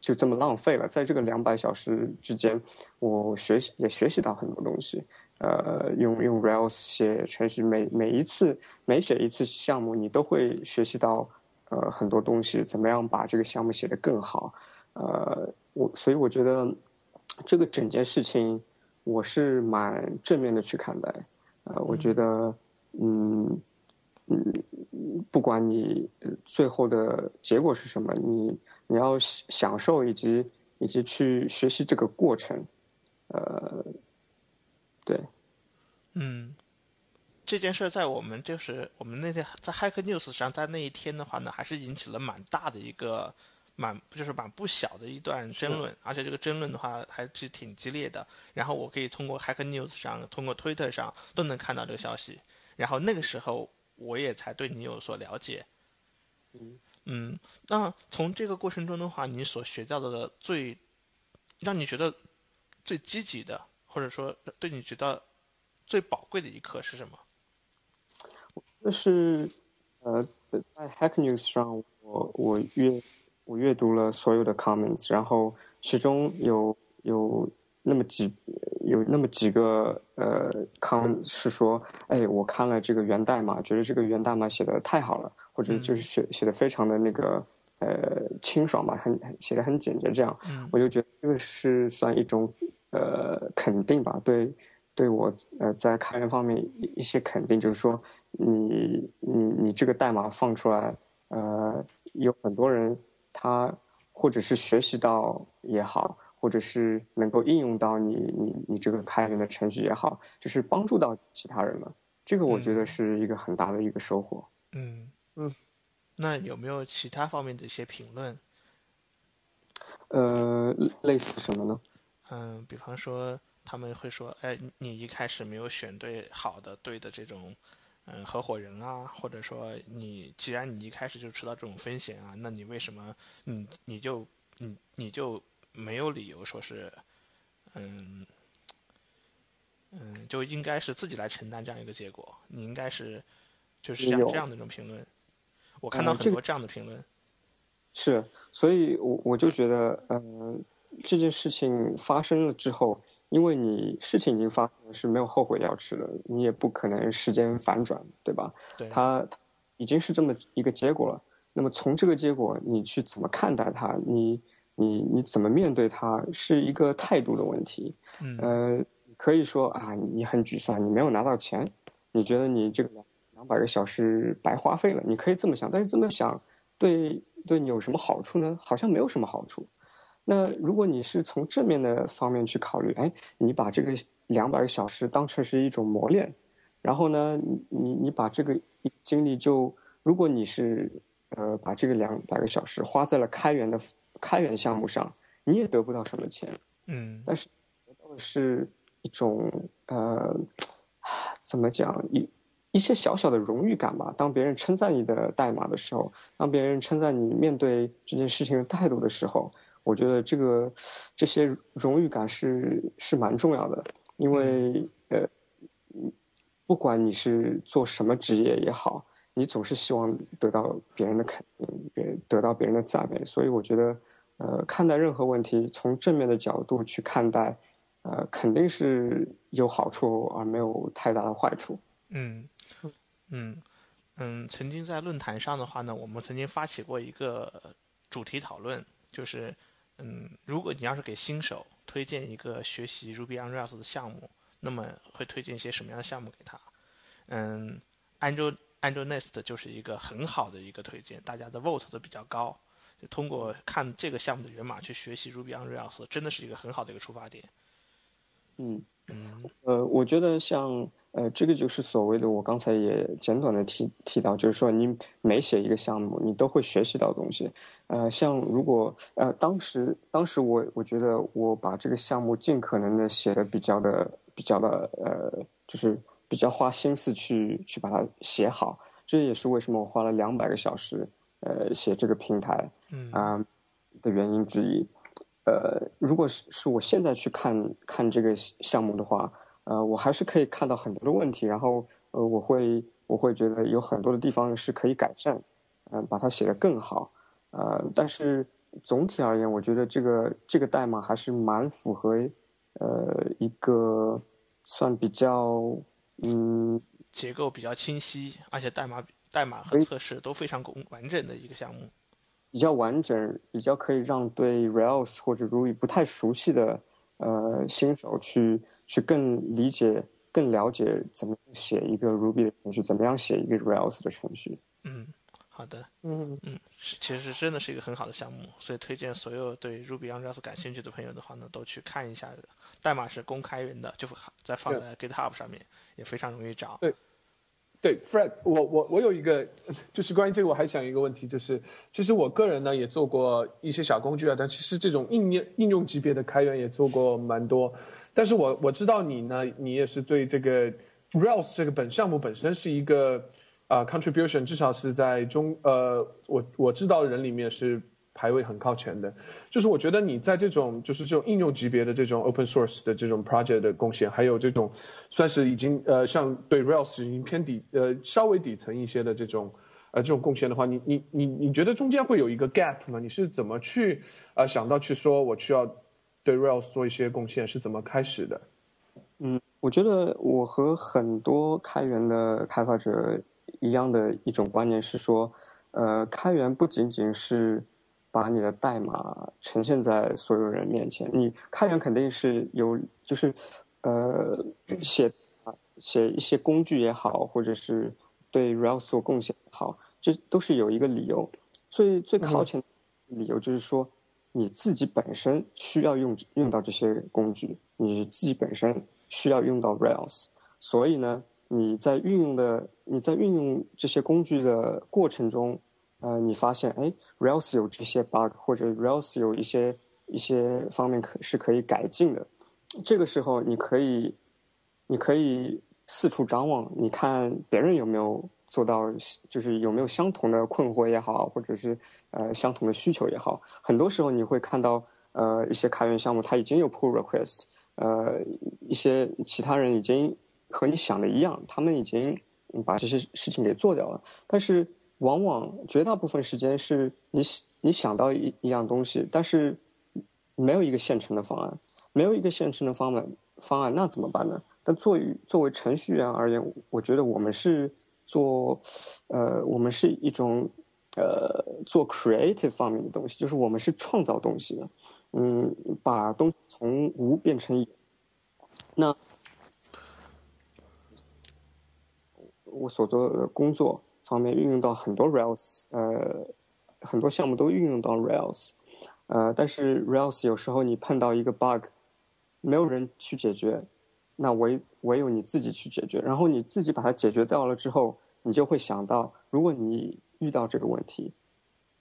S2: 就这么浪费了。在这个两百小时之间，我学习也学习到很多东西。呃，用用 Rails 写程序，每每一次每写一次项目，你都会学习到呃很多东西，怎么样把这个项目写得更好。呃，我所以我觉得这个整件事情。我是蛮正面的去看待，呃，我觉得，嗯，嗯，不管你最后的结果是什么，你你要享受以及以及去学习这个过程，呃，对，
S1: 嗯，这件事在我们就是我们那天在 Hack News 上，在那一天的话呢，还是引起了蛮大的一个。蛮就是蛮不小的一段争论，而且这个争论的话还是挺激烈的。然后我可以通过 Hack News 上、通过推特上都能看到这个消息。然后那个时候我也才对你有所了解。
S2: 嗯
S1: 嗯，那从这个过程中的话，你所学到的最让你觉得最积极的，或者说对你觉得最宝贵的一课是什么？
S2: 就是呃，在 Hack News 上，我我约。我阅读了所有的 comments，然后其中有有那么几有那么几个呃 comment 是说，哎，我看了这个源代码，觉得这个源代码写的太好了，或者就是写写的非常的那个呃清爽吧，很写的很简洁，这样，我就觉得这个是算一种呃肯定吧，对对我呃在开源方面一些肯定，就是说你你你这个代码放出来，呃，有很多人。他或者是学习到也好，或或者是能够应用到你你你这个开源的程序也好，就是帮助到其他人了。这个我觉得是一个很大的一个收获。
S1: 嗯
S3: 嗯，
S1: 那有没有其他方面的一些评论？
S2: 呃，类似什么呢？
S1: 嗯，比方说他们会说，哎，你一开始没有选对好的对的这种嗯合伙人啊，或者说你既然你一开始就知道这种风险啊，那你为什么你你就你你就没有理由说是嗯嗯就应该是自己来承担这样一个结果？你应该是就是像
S2: 有
S1: 这样的一种评论，我看到很多这样的评论。
S2: 是，所以我我就觉得，呃，这件事情发生了之后，因为你事情已经发生了，是没有后悔药吃的，你也不可能时间反转，对吧？
S1: 对，
S2: 它它已经是这么一个结果了。那么从这个结果，你去怎么看待它？你你你怎么面对它，是一个态度的问题。
S1: 嗯
S2: 呃，可以说啊，你很沮丧，你没有拿到钱，你觉得你这个两两百个小时白花费了，你可以这么想，但是这么想对对你有什么好处呢？好像没有什么好处。那如果你是从正面的方面去考虑，哎，你把这个两百个小时当成是一种磨练，然后呢，你你你把这个精力就，如果你是呃把这个两百个小时花在了开源的开源项目上，你也得不到什么钱，
S1: 嗯
S2: 但是得到的是一种呃，怎么讲一一些小小的荣誉感吧。当别人称赞你的代码的时候，当别人称赞你面对这件事情的态度的时候，我觉得这个这些荣誉感是是蛮重要的，因为呃，不管你是做什么职业也好，你总是希望得到别人的肯定，别得到别人的赞美，所以我觉得。呃，看待任何问题，从正面的角度去看待，呃，肯定是有好处，而没有太大的坏处。
S1: 嗯嗯嗯，曾经在论坛上的话呢，我们曾经发起过一个主题讨论，就是嗯，如果你要是给新手推荐一个学习 Ruby on Rails 的项目，那么会推荐一些什么样的项目给他？嗯，Angel Angel Nest 就是一个很好的一个推荐，大家的 vote 都比较高。就通过看这个项目的源码去学习 Ruby on Rails，真的是一个很好的一个出发点。
S2: 嗯
S1: 嗯
S2: 呃，我觉得像呃，这个就是所谓的我刚才也简短的提提到，就是说你每写一个项目，你都会学习到东西。呃，像如果呃，当时当时我我觉得我把这个项目尽可能的写的比较的比较的呃，就是比较花心思去去把它写好，这也是为什么我花了两百个小时呃写这个平台。
S1: 嗯
S2: 啊、的原因之一。呃，如果是是我现在去看看这个项目的话，呃，我还是可以看到很多的问题，然后呃，我会我会觉得有很多的地方是可以改善，嗯、把它写得更好。呃，但是总体而言，我觉得这个这个代码还是蛮符合呃一个算比较嗯
S1: 结构比较清晰，而且代码代码和测试都非常工完整的一个项目。
S2: 比较完整，比较可以让对 Rails 或者 Ruby 不太熟悉的呃新手去去更理解、更了解怎么写一个 Ruby 的程序，怎么样写一个 Rails 的程序。
S1: 嗯，好的，
S3: 嗯
S1: 嗯，其实真的是一个很好的项目，所以推荐所有对 Ruby on Rails 感兴趣的朋友的话呢，都去看一下。代码是公开源的，就再放在 GitHub 上面，也非常容易找。
S3: 对对，Fred，我我我有一个，就是关于这个，我还想一个问题，就是其实我个人呢也做过一些小工具啊，但其实这种应用应用级别的开源也做过蛮多。但是我我知道你呢，你也是对这个 Rails 这个本项目本身是一个啊、contribution，至少是在中呃我我知道的人里面是排位很靠前的。就是我觉得你在这种就是这种应用级别的这种 open source 的这种 project 的贡献，还有这种算是已经呃像对 Rails 已经偏底呃稍微底层一些的这种呃这种贡献的话，你你你你觉得中间会有一个 gap 吗？你是怎么去呃想到去说我需要对 Rails 做一些贡献，是怎么开始的？
S2: 嗯我觉得我和很多开源的开发者一样的一种观念是说，呃，开源不仅仅是把你的代码呈现在所有人面前，你开源肯定是有，就是呃，写写一些工具也好，或者是对 Rails 做贡献也好，这都是有一个理由。最最靠前的理由就是说，你自己本身需要用用到这些工具，你自己本身需要用到 Rails，所以呢，你在运用的你在运用这些工具的过程中，呃，你发现哎，Rails 有这些 bug，或者 Rails 有一些一些方面可是可以改进的，这个时候你可以你可以四处张望，你看别人有没有做到，就是有没有相同的困惑也好，或者是呃相同的需求也好，很多时候你会看到呃一些开源项目它已经有 pull request，呃一些其他人已经和你想的一样，他们已经把这些事情给做掉了，但是往往绝大部分时间是你你想到一一样东西，但是没有一个现成的方案，没有一个现成的方案方案，那怎么办呢？但作为作为程序员而言，我觉得我们是做，呃，我们是一种，呃，做 creative 方面的东西，就是我们是创造东西的，嗯，把东从无变成有。那我所做的工作方面运用到很多 Rails，呃，很多项目都运用到 Rails，呃，但是 Rails 有时候你碰到一个 bug，没有人去解决。那唯唯有你自己去解决，然后你自己把它解决掉了之后，你就会想到，如果你遇到这个问题，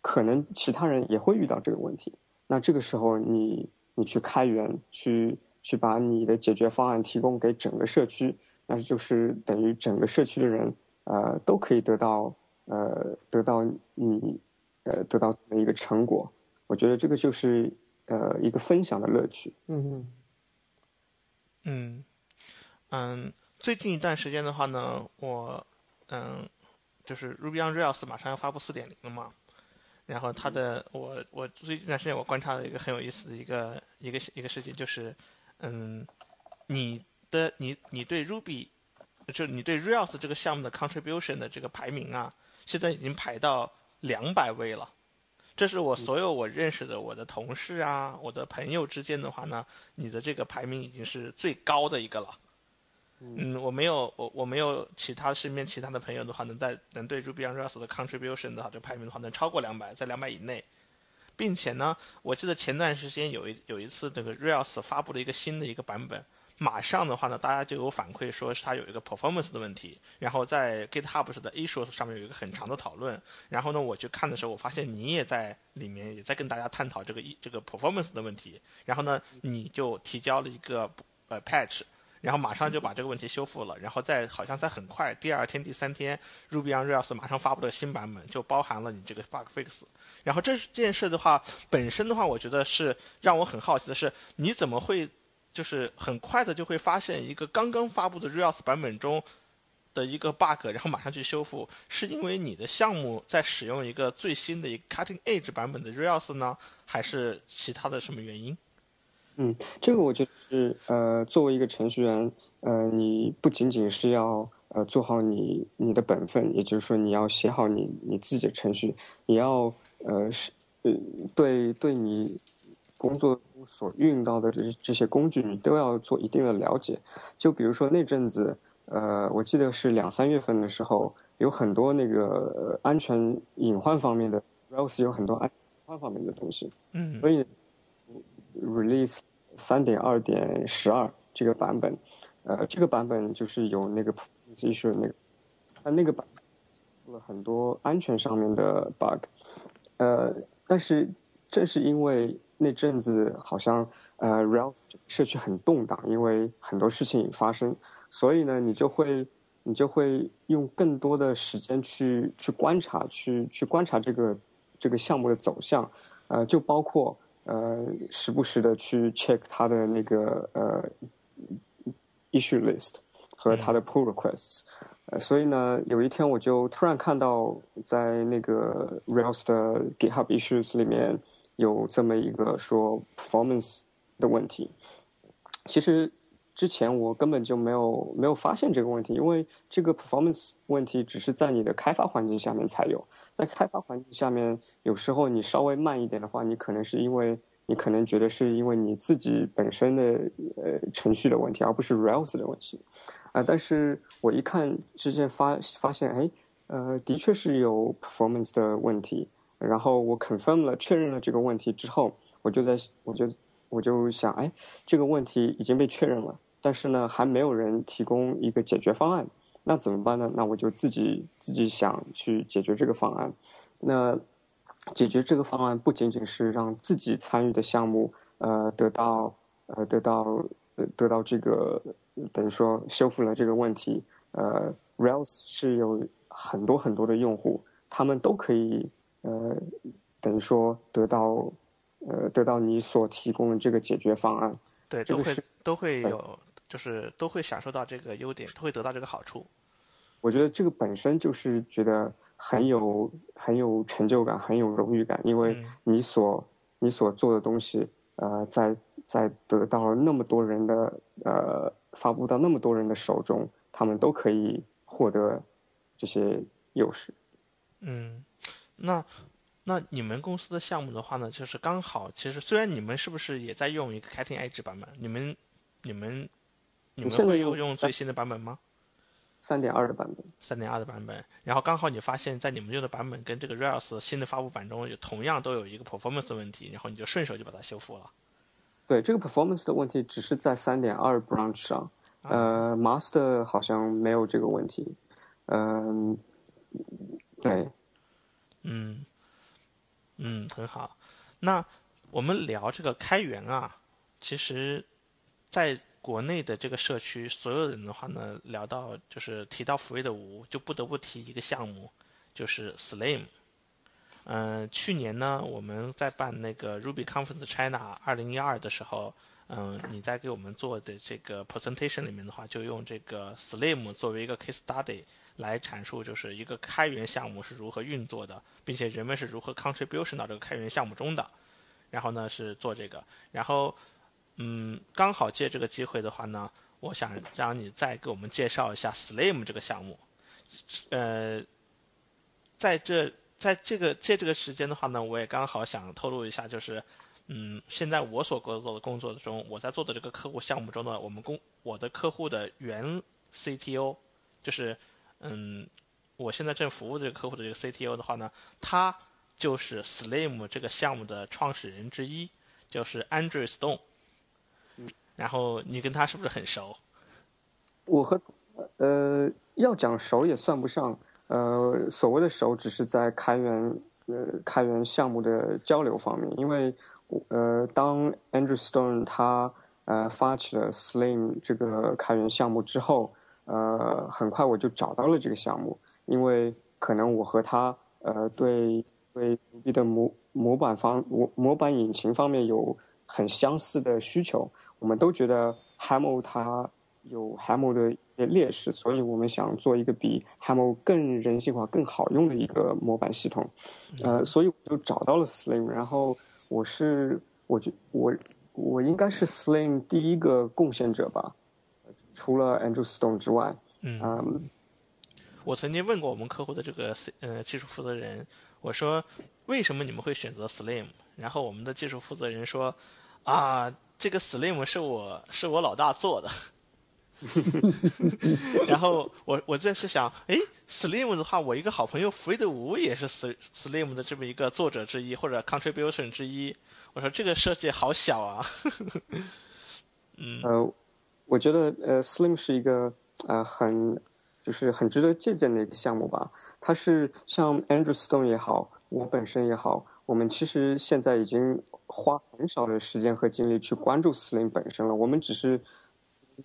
S2: 可能其他人也会遇到这个问题。那这个时候，你你去开源，去去把你的解决方案提供给整个社区，那就是等于整个社区的人，呃，都可以得到呃得到你呃得到的一个成果。我觉得这个就是呃一个分享的乐趣。
S3: 嗯嗯
S1: 嗯。嗯，最近一段时间的话呢，我嗯，就是 Ruby on Rails 马上要发布四点零了嘛，然后它的我我最近一段时间我观察了一个很有意思的一个一个一个事情，就是嗯，你的你你对 Ruby 就你对 Rails 这个项目的 contribution 的这个排名啊，现在已经排到两百位了，这是我所有我认识的我的同事啊，我的朋友之间的话呢，你的这个排名已经是最高的一个了。嗯，我没有，我我没有其他身边其他的朋友的话，能在能对 Ruby on Rails 的 contribution 的话，这排名的话能超过两百，在两百以内，并且呢，我记得前段时间有一有一次这个 Rails 发布了一个新的一个版本，马上的话呢，大家就有反馈说是它有一个 performance 的问题，然后在 GitHub 的 issues 上面有一个很长的讨论，然后呢，我去看的时候，我发现你也在里面也在跟大家探讨这个一这个 performance 的问题，然后呢，你就提交了一个呃 patch。然后马上就把这个问题修复了，然后在好像在很快第二天、第三天，Ruby on Rails 马上发布了新版本，就包含了你这个 bug fix。然后这件事的话，本身的话，我觉得是让我很好奇的是，你怎么会就是很快的就会发现一个刚刚发布的 r e a l s 版本中的一个 bug，然后马上去修复？是因为你的项目在使用一个最新的一个 cutting edge 版本的 r e a l s 呢，还是其他的什么原因？
S2: 嗯，这个我觉得是呃，作为一个程序员，呃，你不仅仅是要呃做好你你的本分，也就是说你要写好你你自己的程序，也要呃是呃对对你工作所运用到的这这些工具，你都要做一定的了解。就比如说那阵子，呃，我记得是两三月份的时候，有很多那个安全隐患方面的，Rails 有很多安隐患方面的东西，
S1: 嗯，
S2: 所以。Release 三点二点十二这个版本，呃，这个版本就是有那个 issue 那个，它那个版出了很多安全上面的 bug，呃，但是正是因为那阵子好像呃 Rails 社区很动荡，因为很多事情发生，所以呢，你就会你就会用更多的时间去去观察，去去观察这个这个项目的走向，呃，就包括。呃，时不时的去 check 它的那个呃 issue list 和它的 pull requests，呃，所以呢，有一天我就突然看到在那个 Rails 的 GitHub issues 里面有这么一个说 performance 的问题。其实之前我根本就没有没有发现这个问题，因为这个 performance 问题只是在你的开发环境下面才有，在开发环境下面。有时候你稍微慢一点的话，你可能是因为你可能觉得是因为你自己本身的呃程序的问题，而不是 Rails 的问题，啊，但是我一看之前发发现，哎，呃，的确是有 performance 的问题，然后我 confirm 了确认了这个问题之后，我就在我就我就想，哎，这个问题已经被确认了，但是呢，还没有人提供一个解决方案，那怎么办呢？那我就自己自己想去解决这个方案。那解决这个方案不仅仅是让自己参与的项目，呃，得到呃得到呃得到这个等于说修复了这个问题。呃，Rails 是有很多很多的用户，他们都可以呃等于说得到呃得到你所提供的这个解决方案。
S1: 对，
S2: 这个是
S1: 都会都会有，就是都会享受到这个优点，都会得到这个好处。
S2: 我觉得这个本身就是觉得很有很有成就感，很有荣誉感，因为
S1: 嗯
S2: 你所、你所做的东西，呃，在在得到了那么多人的呃发布到那么多人的手中，他们都可以获得这些优势。
S1: 嗯，那那你们公司的项目的话呢，就是刚好，其实虽然你们是不是也在用一个 Cutting Edge 版本，你们你们你们会用
S2: 用
S1: 用最新的版本吗？
S2: 三点二的版本，
S1: 三点二的版本，然后刚好你发现，在你们用的版本跟这个 Rails 新的发布版中有同样都有一个 performance 的问题，然后你就顺手就把它修复了。
S2: 对这个 performance 的问题，只是在三点二 branch 上，呃，master 好像没有这个问题。嗯、对，
S1: 嗯，嗯，很好。那我们聊这个开源啊，其实在国内的这个社区，所有人的话呢，聊到就是提到 Free 的五，就不得不提一个项目，就是 Slim。嗯、去年呢，我们在办那个 Ruby Conference China 二零一二的时候，嗯、你在给我们做的这个 presentation 里面的话，就用这个 Slim 作为一个 case study 来阐述，就是一个开源项目是如何运作的，并且人们是如何 contribution 到这个开源项目中的。然后呢是做这个，然后嗯，刚好借这个机会的话呢，我想让你再给我们介绍一下 Slim 这个项目。呃，在这在这个借这个时间的话呢，我也刚好想透露一下，就是嗯，现在我所做的工作中，我在做的这个客户项目中呢，我们公我的客户的原 CTO，就是嗯，我现在正服务这个客户的这个 CTO 的话呢，他就是 Slim 这个项目的创始人之一，就是 Andrew Stone。然后你跟他是不是很熟？
S2: 我和呃要讲熟也算不上，呃所谓的熟只是在开源呃开源项目的交流方面，因为呃当 Andrew Stone 他呃发起了 Slim 这个开源项目之后，呃很快我就找到了这个项目，因为可能我和他呃对对 Ruby 的模模板方模模板引擎方面有很相似的需求，我们都觉得 Haml 它有 Haml 的一些劣势，所以我们想做一个比 Haml 更人性化、更好用的一个模板系统。呃，所以我就找到了 Slim，然后我是我觉我我应该是 Slim 第一个贡献者吧，除了 Andrew Stone 之外，
S1: 嗯
S2: 嗯，
S1: 我曾经问过我们客户的这个呃技术负责人，我说为什么你们会选择 Slim？然后我们的技术负责人说啊，这个 Slim 是我是我老大做的。(laughs) 然后我我这是想，诶 s l i m 的话，我一个好朋友 Fred 吴也是 Slim 的这么一个作者之一或者 contribution 之一。我说这个设计好小啊。(laughs)
S2: 呃，我觉得呃，Slim 是一个呃很就是很值得借鉴的一个项目吧。它是像 Andrew Stone 也好，我本身也好，我们其实现在已经花很少的时间和精力去关注 Slim 本身了，我们只是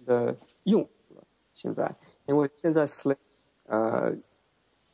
S2: 的用。现在，因为现在 Slim 呃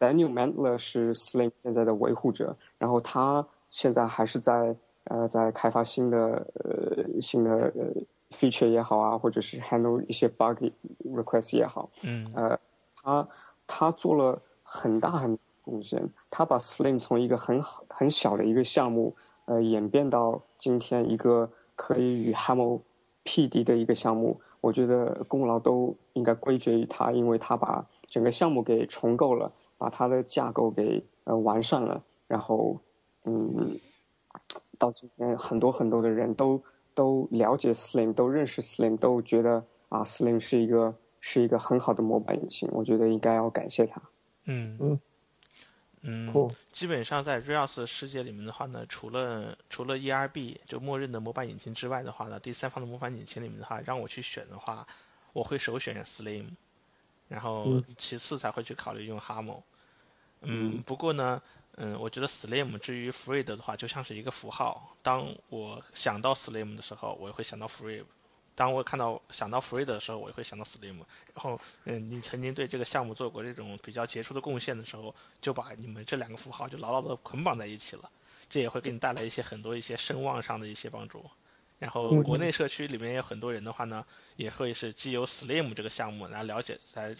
S2: Daniel Mandler 是 Slim 现在的维护者，然后他现在还是在呃在开发新的呃新的呃 feature 也好啊，或者是 handle 一些 bug request 也好，
S1: 嗯。
S2: 呃，他他做了很大很大贡献，他把 Slim 从一个很好很小的一个项目，呃，演变到今天一个可以与 Hamel 匹敌的一个项目，我觉得功劳都应该归结于他，因为他把整个项目给重构了，把它的架构给呃完善了，然后嗯，到今天很多很多的人都都了解 Slim，都认识 Slim，都觉得啊 Slim 是一个是一个很好的模板引擎，我觉得应该要感谢他。
S1: 嗯
S3: 嗯
S1: 基本上在 Rails 世界里面的话呢，除了除了 ERB 就默认的模板引擎之外的话呢，第三方的模板引擎里面的话，让我去选的话，我会首选 Slim，然后
S3: 嗯
S1: 其次才会去考虑用 Haml。嗯，不过呢，嗯，我觉得 Slim 至于 Free 的话，就像是一个符号。当我想到 Slim 的时候，我也会想到 Free；当我看到想到 Free 的时候，我也会想到 Slim。然后，嗯，你曾经对这个项目做过这种比较杰出的贡献的时候，就把你们这两个符号就牢牢的捆绑在一起了。这也会给你带来一些很多一些声望上的一些帮助。然后
S3: 嗯
S1: 国内社区里面有很多人的话呢，也会是基由 Slim 这个项目来了解，来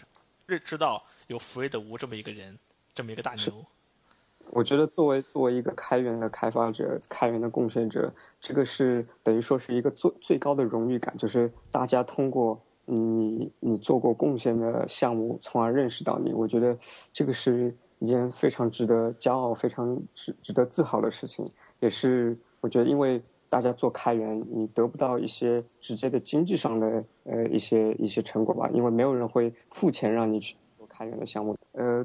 S1: 认知道有 Free 的吴这么一个人，这么一个大牛。
S2: 我觉得作为作为一个开源的开发者、开源的贡献者，这个是等于说是一个最最高的荣誉感，就是大家通过你你做过贡献的项目，从而认识到你。我觉得这个是一件非常值得骄傲、非常值值得自豪的事情，也是我觉得因为大家做开源，你得不到一些直接的经济上的呃一些一些成果吧，因为没有人会付钱让你去做开源的项目。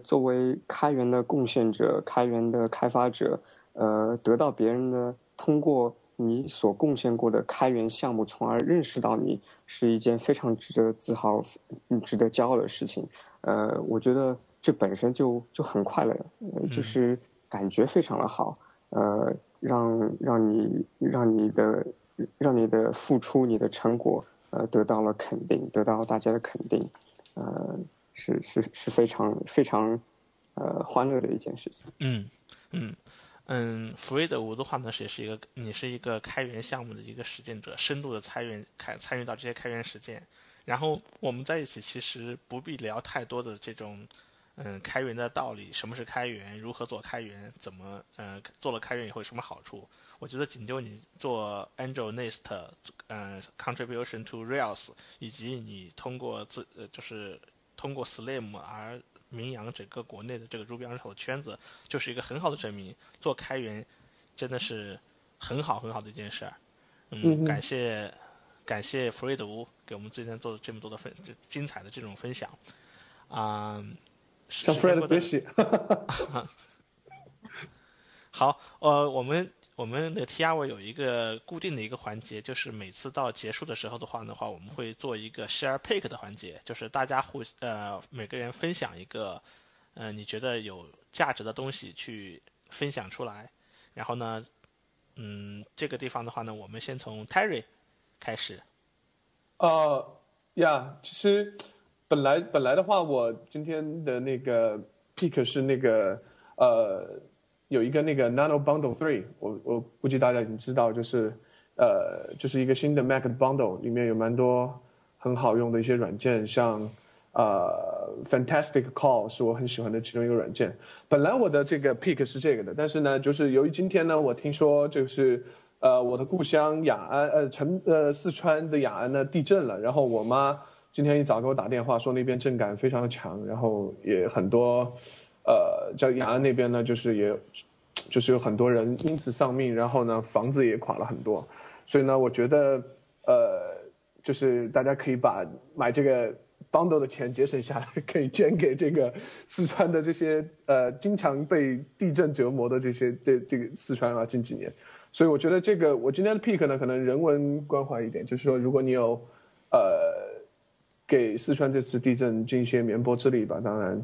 S2: 呃，作为开源的贡献者、开源的开发者，呃，得到别人的通过你所贡献过的开源项目，从而认识到你，是一件非常值得自豪、嗯值得骄傲的事情。呃，我觉得这本身就就很快乐，呃，就是感觉非常的好。呃，让让你让你的让你的付出、你的成果，呃，得到了肯定，得到大家的肯定，呃，是是是非常非常呃欢乐的一件事情。
S1: 嗯嗯嗯，Free 的吴的话呢，是也是一个你是一个开源项目的一个实践者，深度的参与开参与到这些开源实践。然后我们在一起其实不必聊太多的这种嗯开源的道理，什么是开源，如何做开源，怎么呃做了开源以后有什么好处。我觉得仅就你做 Angel Nest，呃，contribution to Rails，以及你通过自呃就是通过 Slim 而名扬整个国内的这个 Ruby on Rails 的圈子，就是一个很好的证明。做开源真的是很好很好的一件事儿。嗯，感谢感谢弗瑞德吴给我们今天做的这么多的分这精彩的这种分享。啊、
S3: 像
S1: 时间
S3: Fred
S1: 过得
S3: 别写，(laughs) (laughs)
S1: 好，呃，我们我们的 T R 有一个固定的一个环节，就是每次到结束的时候的话的话，我们会做一个 share pick 的环节，就是大家互呃每个人分享一个呃你觉得有价值的东西去分享出来，然后呢，嗯，这个地方的话呢，我们先从 Terry 开始。
S3: 呃呀，其实本来本来的话，我今天的那个 pick 是那个呃有一个那个 Nano Bundle Three，我我估计大家已经知道，就是呃就是一个新的 Mac Bundle，里面有蛮多很好用的一些软件，像呃 Fantastic Call 是我很喜欢的其中一个软件。本来我的这个 pick 是这个的，但是呢，就是由于今天呢，我听说就是呃我的故乡雅安呃成呃四川的雅安呢地震了，然后我妈今天一早给我打电话说那边震感非常的强，然后也很多呃叫雅安那边呢就是也就是有很多人因此丧命，然后呢房子也垮了很多，所以呢我觉得呃就是大家可以把买这个 bundle 的钱节省下来，可以捐给这个四川的这些呃经常被地震折磨的这些这这个四川啊近几年，所以我觉得这个我今天的 pick 呢可能人文关怀一点，就是说如果你有呃给四川这次地震尽一些绵薄之力吧，当然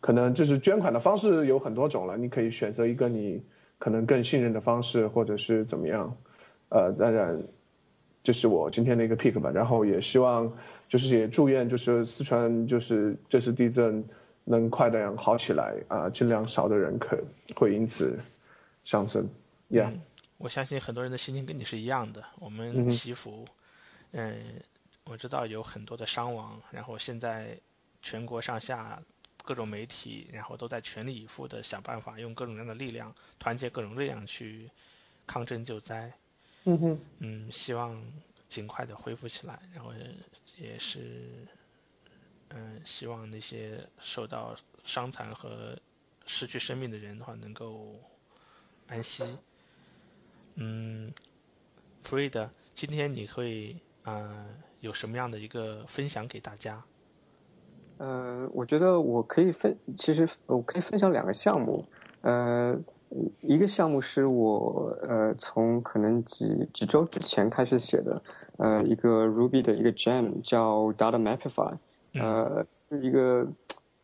S3: 可能就是捐款的方式有很多种了，你可以选择一个你可能更信任的方式，或者是怎么样，呃，当然。这是我今天的一个 pick 吧，然后也希望就是也祝愿就是四川就是这次地震能快点好起来啊、尽量少的人可会因此上升，Yeah，、
S1: 我相信很多人的心情跟你是一样的。我们祈福，嗯、我知道有很多的伤亡，然后现在全国上下各种媒体，然后都在全力以赴的想办法，用各种各样的力量，团结各种力量去抗震救灾。
S3: 嗯哼，
S1: 嗯，希望尽快的恢复起来，然后也是，嗯、希望那些受到伤残和失去生命的人的话能够安息。嗯 f r e d 今天你会呃有什么样的一个分享给大家？
S2: 呃，我觉得我可以分，其实我可以分享两个项目。呃，一个项目是我呃从可能几几周之前开始写的，呃，一个 Ruby 的一个 Gem 叫 Data Mapify，呃，是一个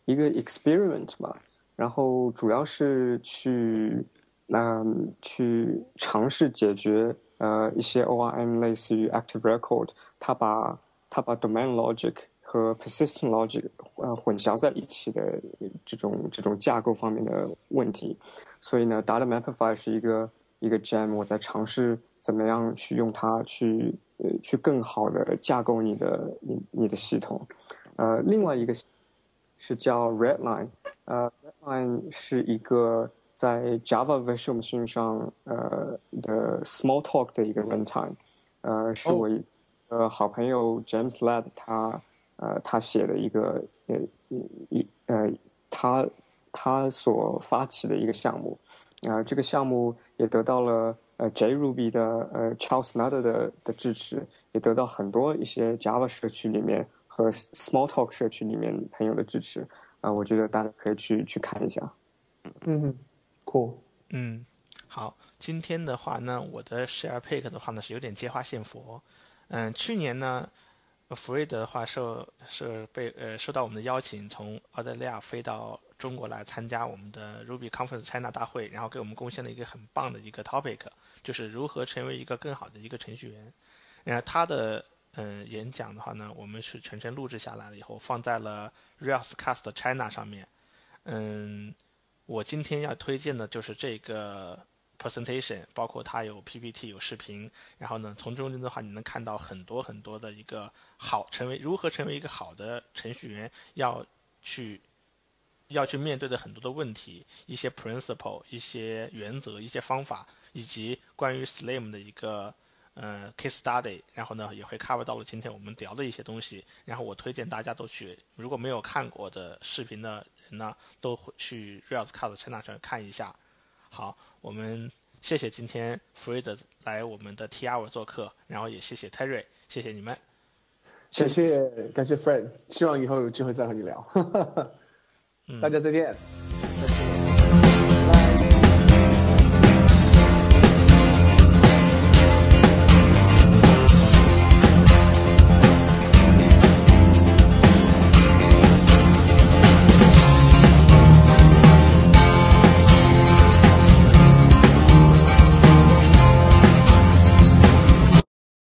S2: 一个 experiment 吧，然后主要是去嗯去尝试解决呃一些 ORM 类似于 Active Record，它把它把 Domain Logic 和 Persistent Logic 呃混淆在一起的这种这种架构方面的问题，所以呢，Data Mapify 是一个一个 gem，我在尝试怎么样去用它去呃去更好的架构你的你你的系统，呃，另外一个是叫 Redline，呃，Redline 是一个在 Java Virtual Machine 上呃的 Smalltalk 的一个 runtime，呃，是我一呃好朋友 James Ladd 他。呃，他写的一个呃一呃他他所发起的一个项目，啊，这个项目也得到了呃 JRuby 的呃 Charles Nader 的的支持，也得到很多一些 Java 社区里面和 Smalltalk 社区里面朋友的支持，啊，我觉得大家可以去去看一下。
S3: 嗯，cool。
S1: 嗯，好，今天的话呢，我的 Share Pick 的话呢是有点接花献佛，嗯，去年呢。弗瑞德的话受是被呃受到我们的邀请，从澳大利亚飞到中国来参加我们的 Ruby Conference China 大会，然后给我们贡献了一个很棒的一个 topic，就是如何成为一个更好的一个程序员。然后他的嗯演讲的话呢，我们是全程录制下来了以后放在了 r e a l s Cast China 上面。嗯，我今天要推荐的就是这个。Presentation 包括它有 PPT 有视频，然后呢，从中间的话你能看到很多很多的一个好成为如何成为一个好的程序员要去要去面对的很多的问题，一些 principle 一些原则一些方法，以及关于 Slim 的一个呃 case study，然后呢也会 cover 到了今天我们聊的一些东西，然后我推荐大家都去如果没有看过的视频的人呢，都会去 Railscast 陈大上看一下。好。我们谢谢今天 Fred 来我们的 T R 做客，然后也谢谢 Terry，谢谢你们，
S3: 谢谢感谢 Fred，希望以后有机会再和你聊，(laughs) 大家再见。再见。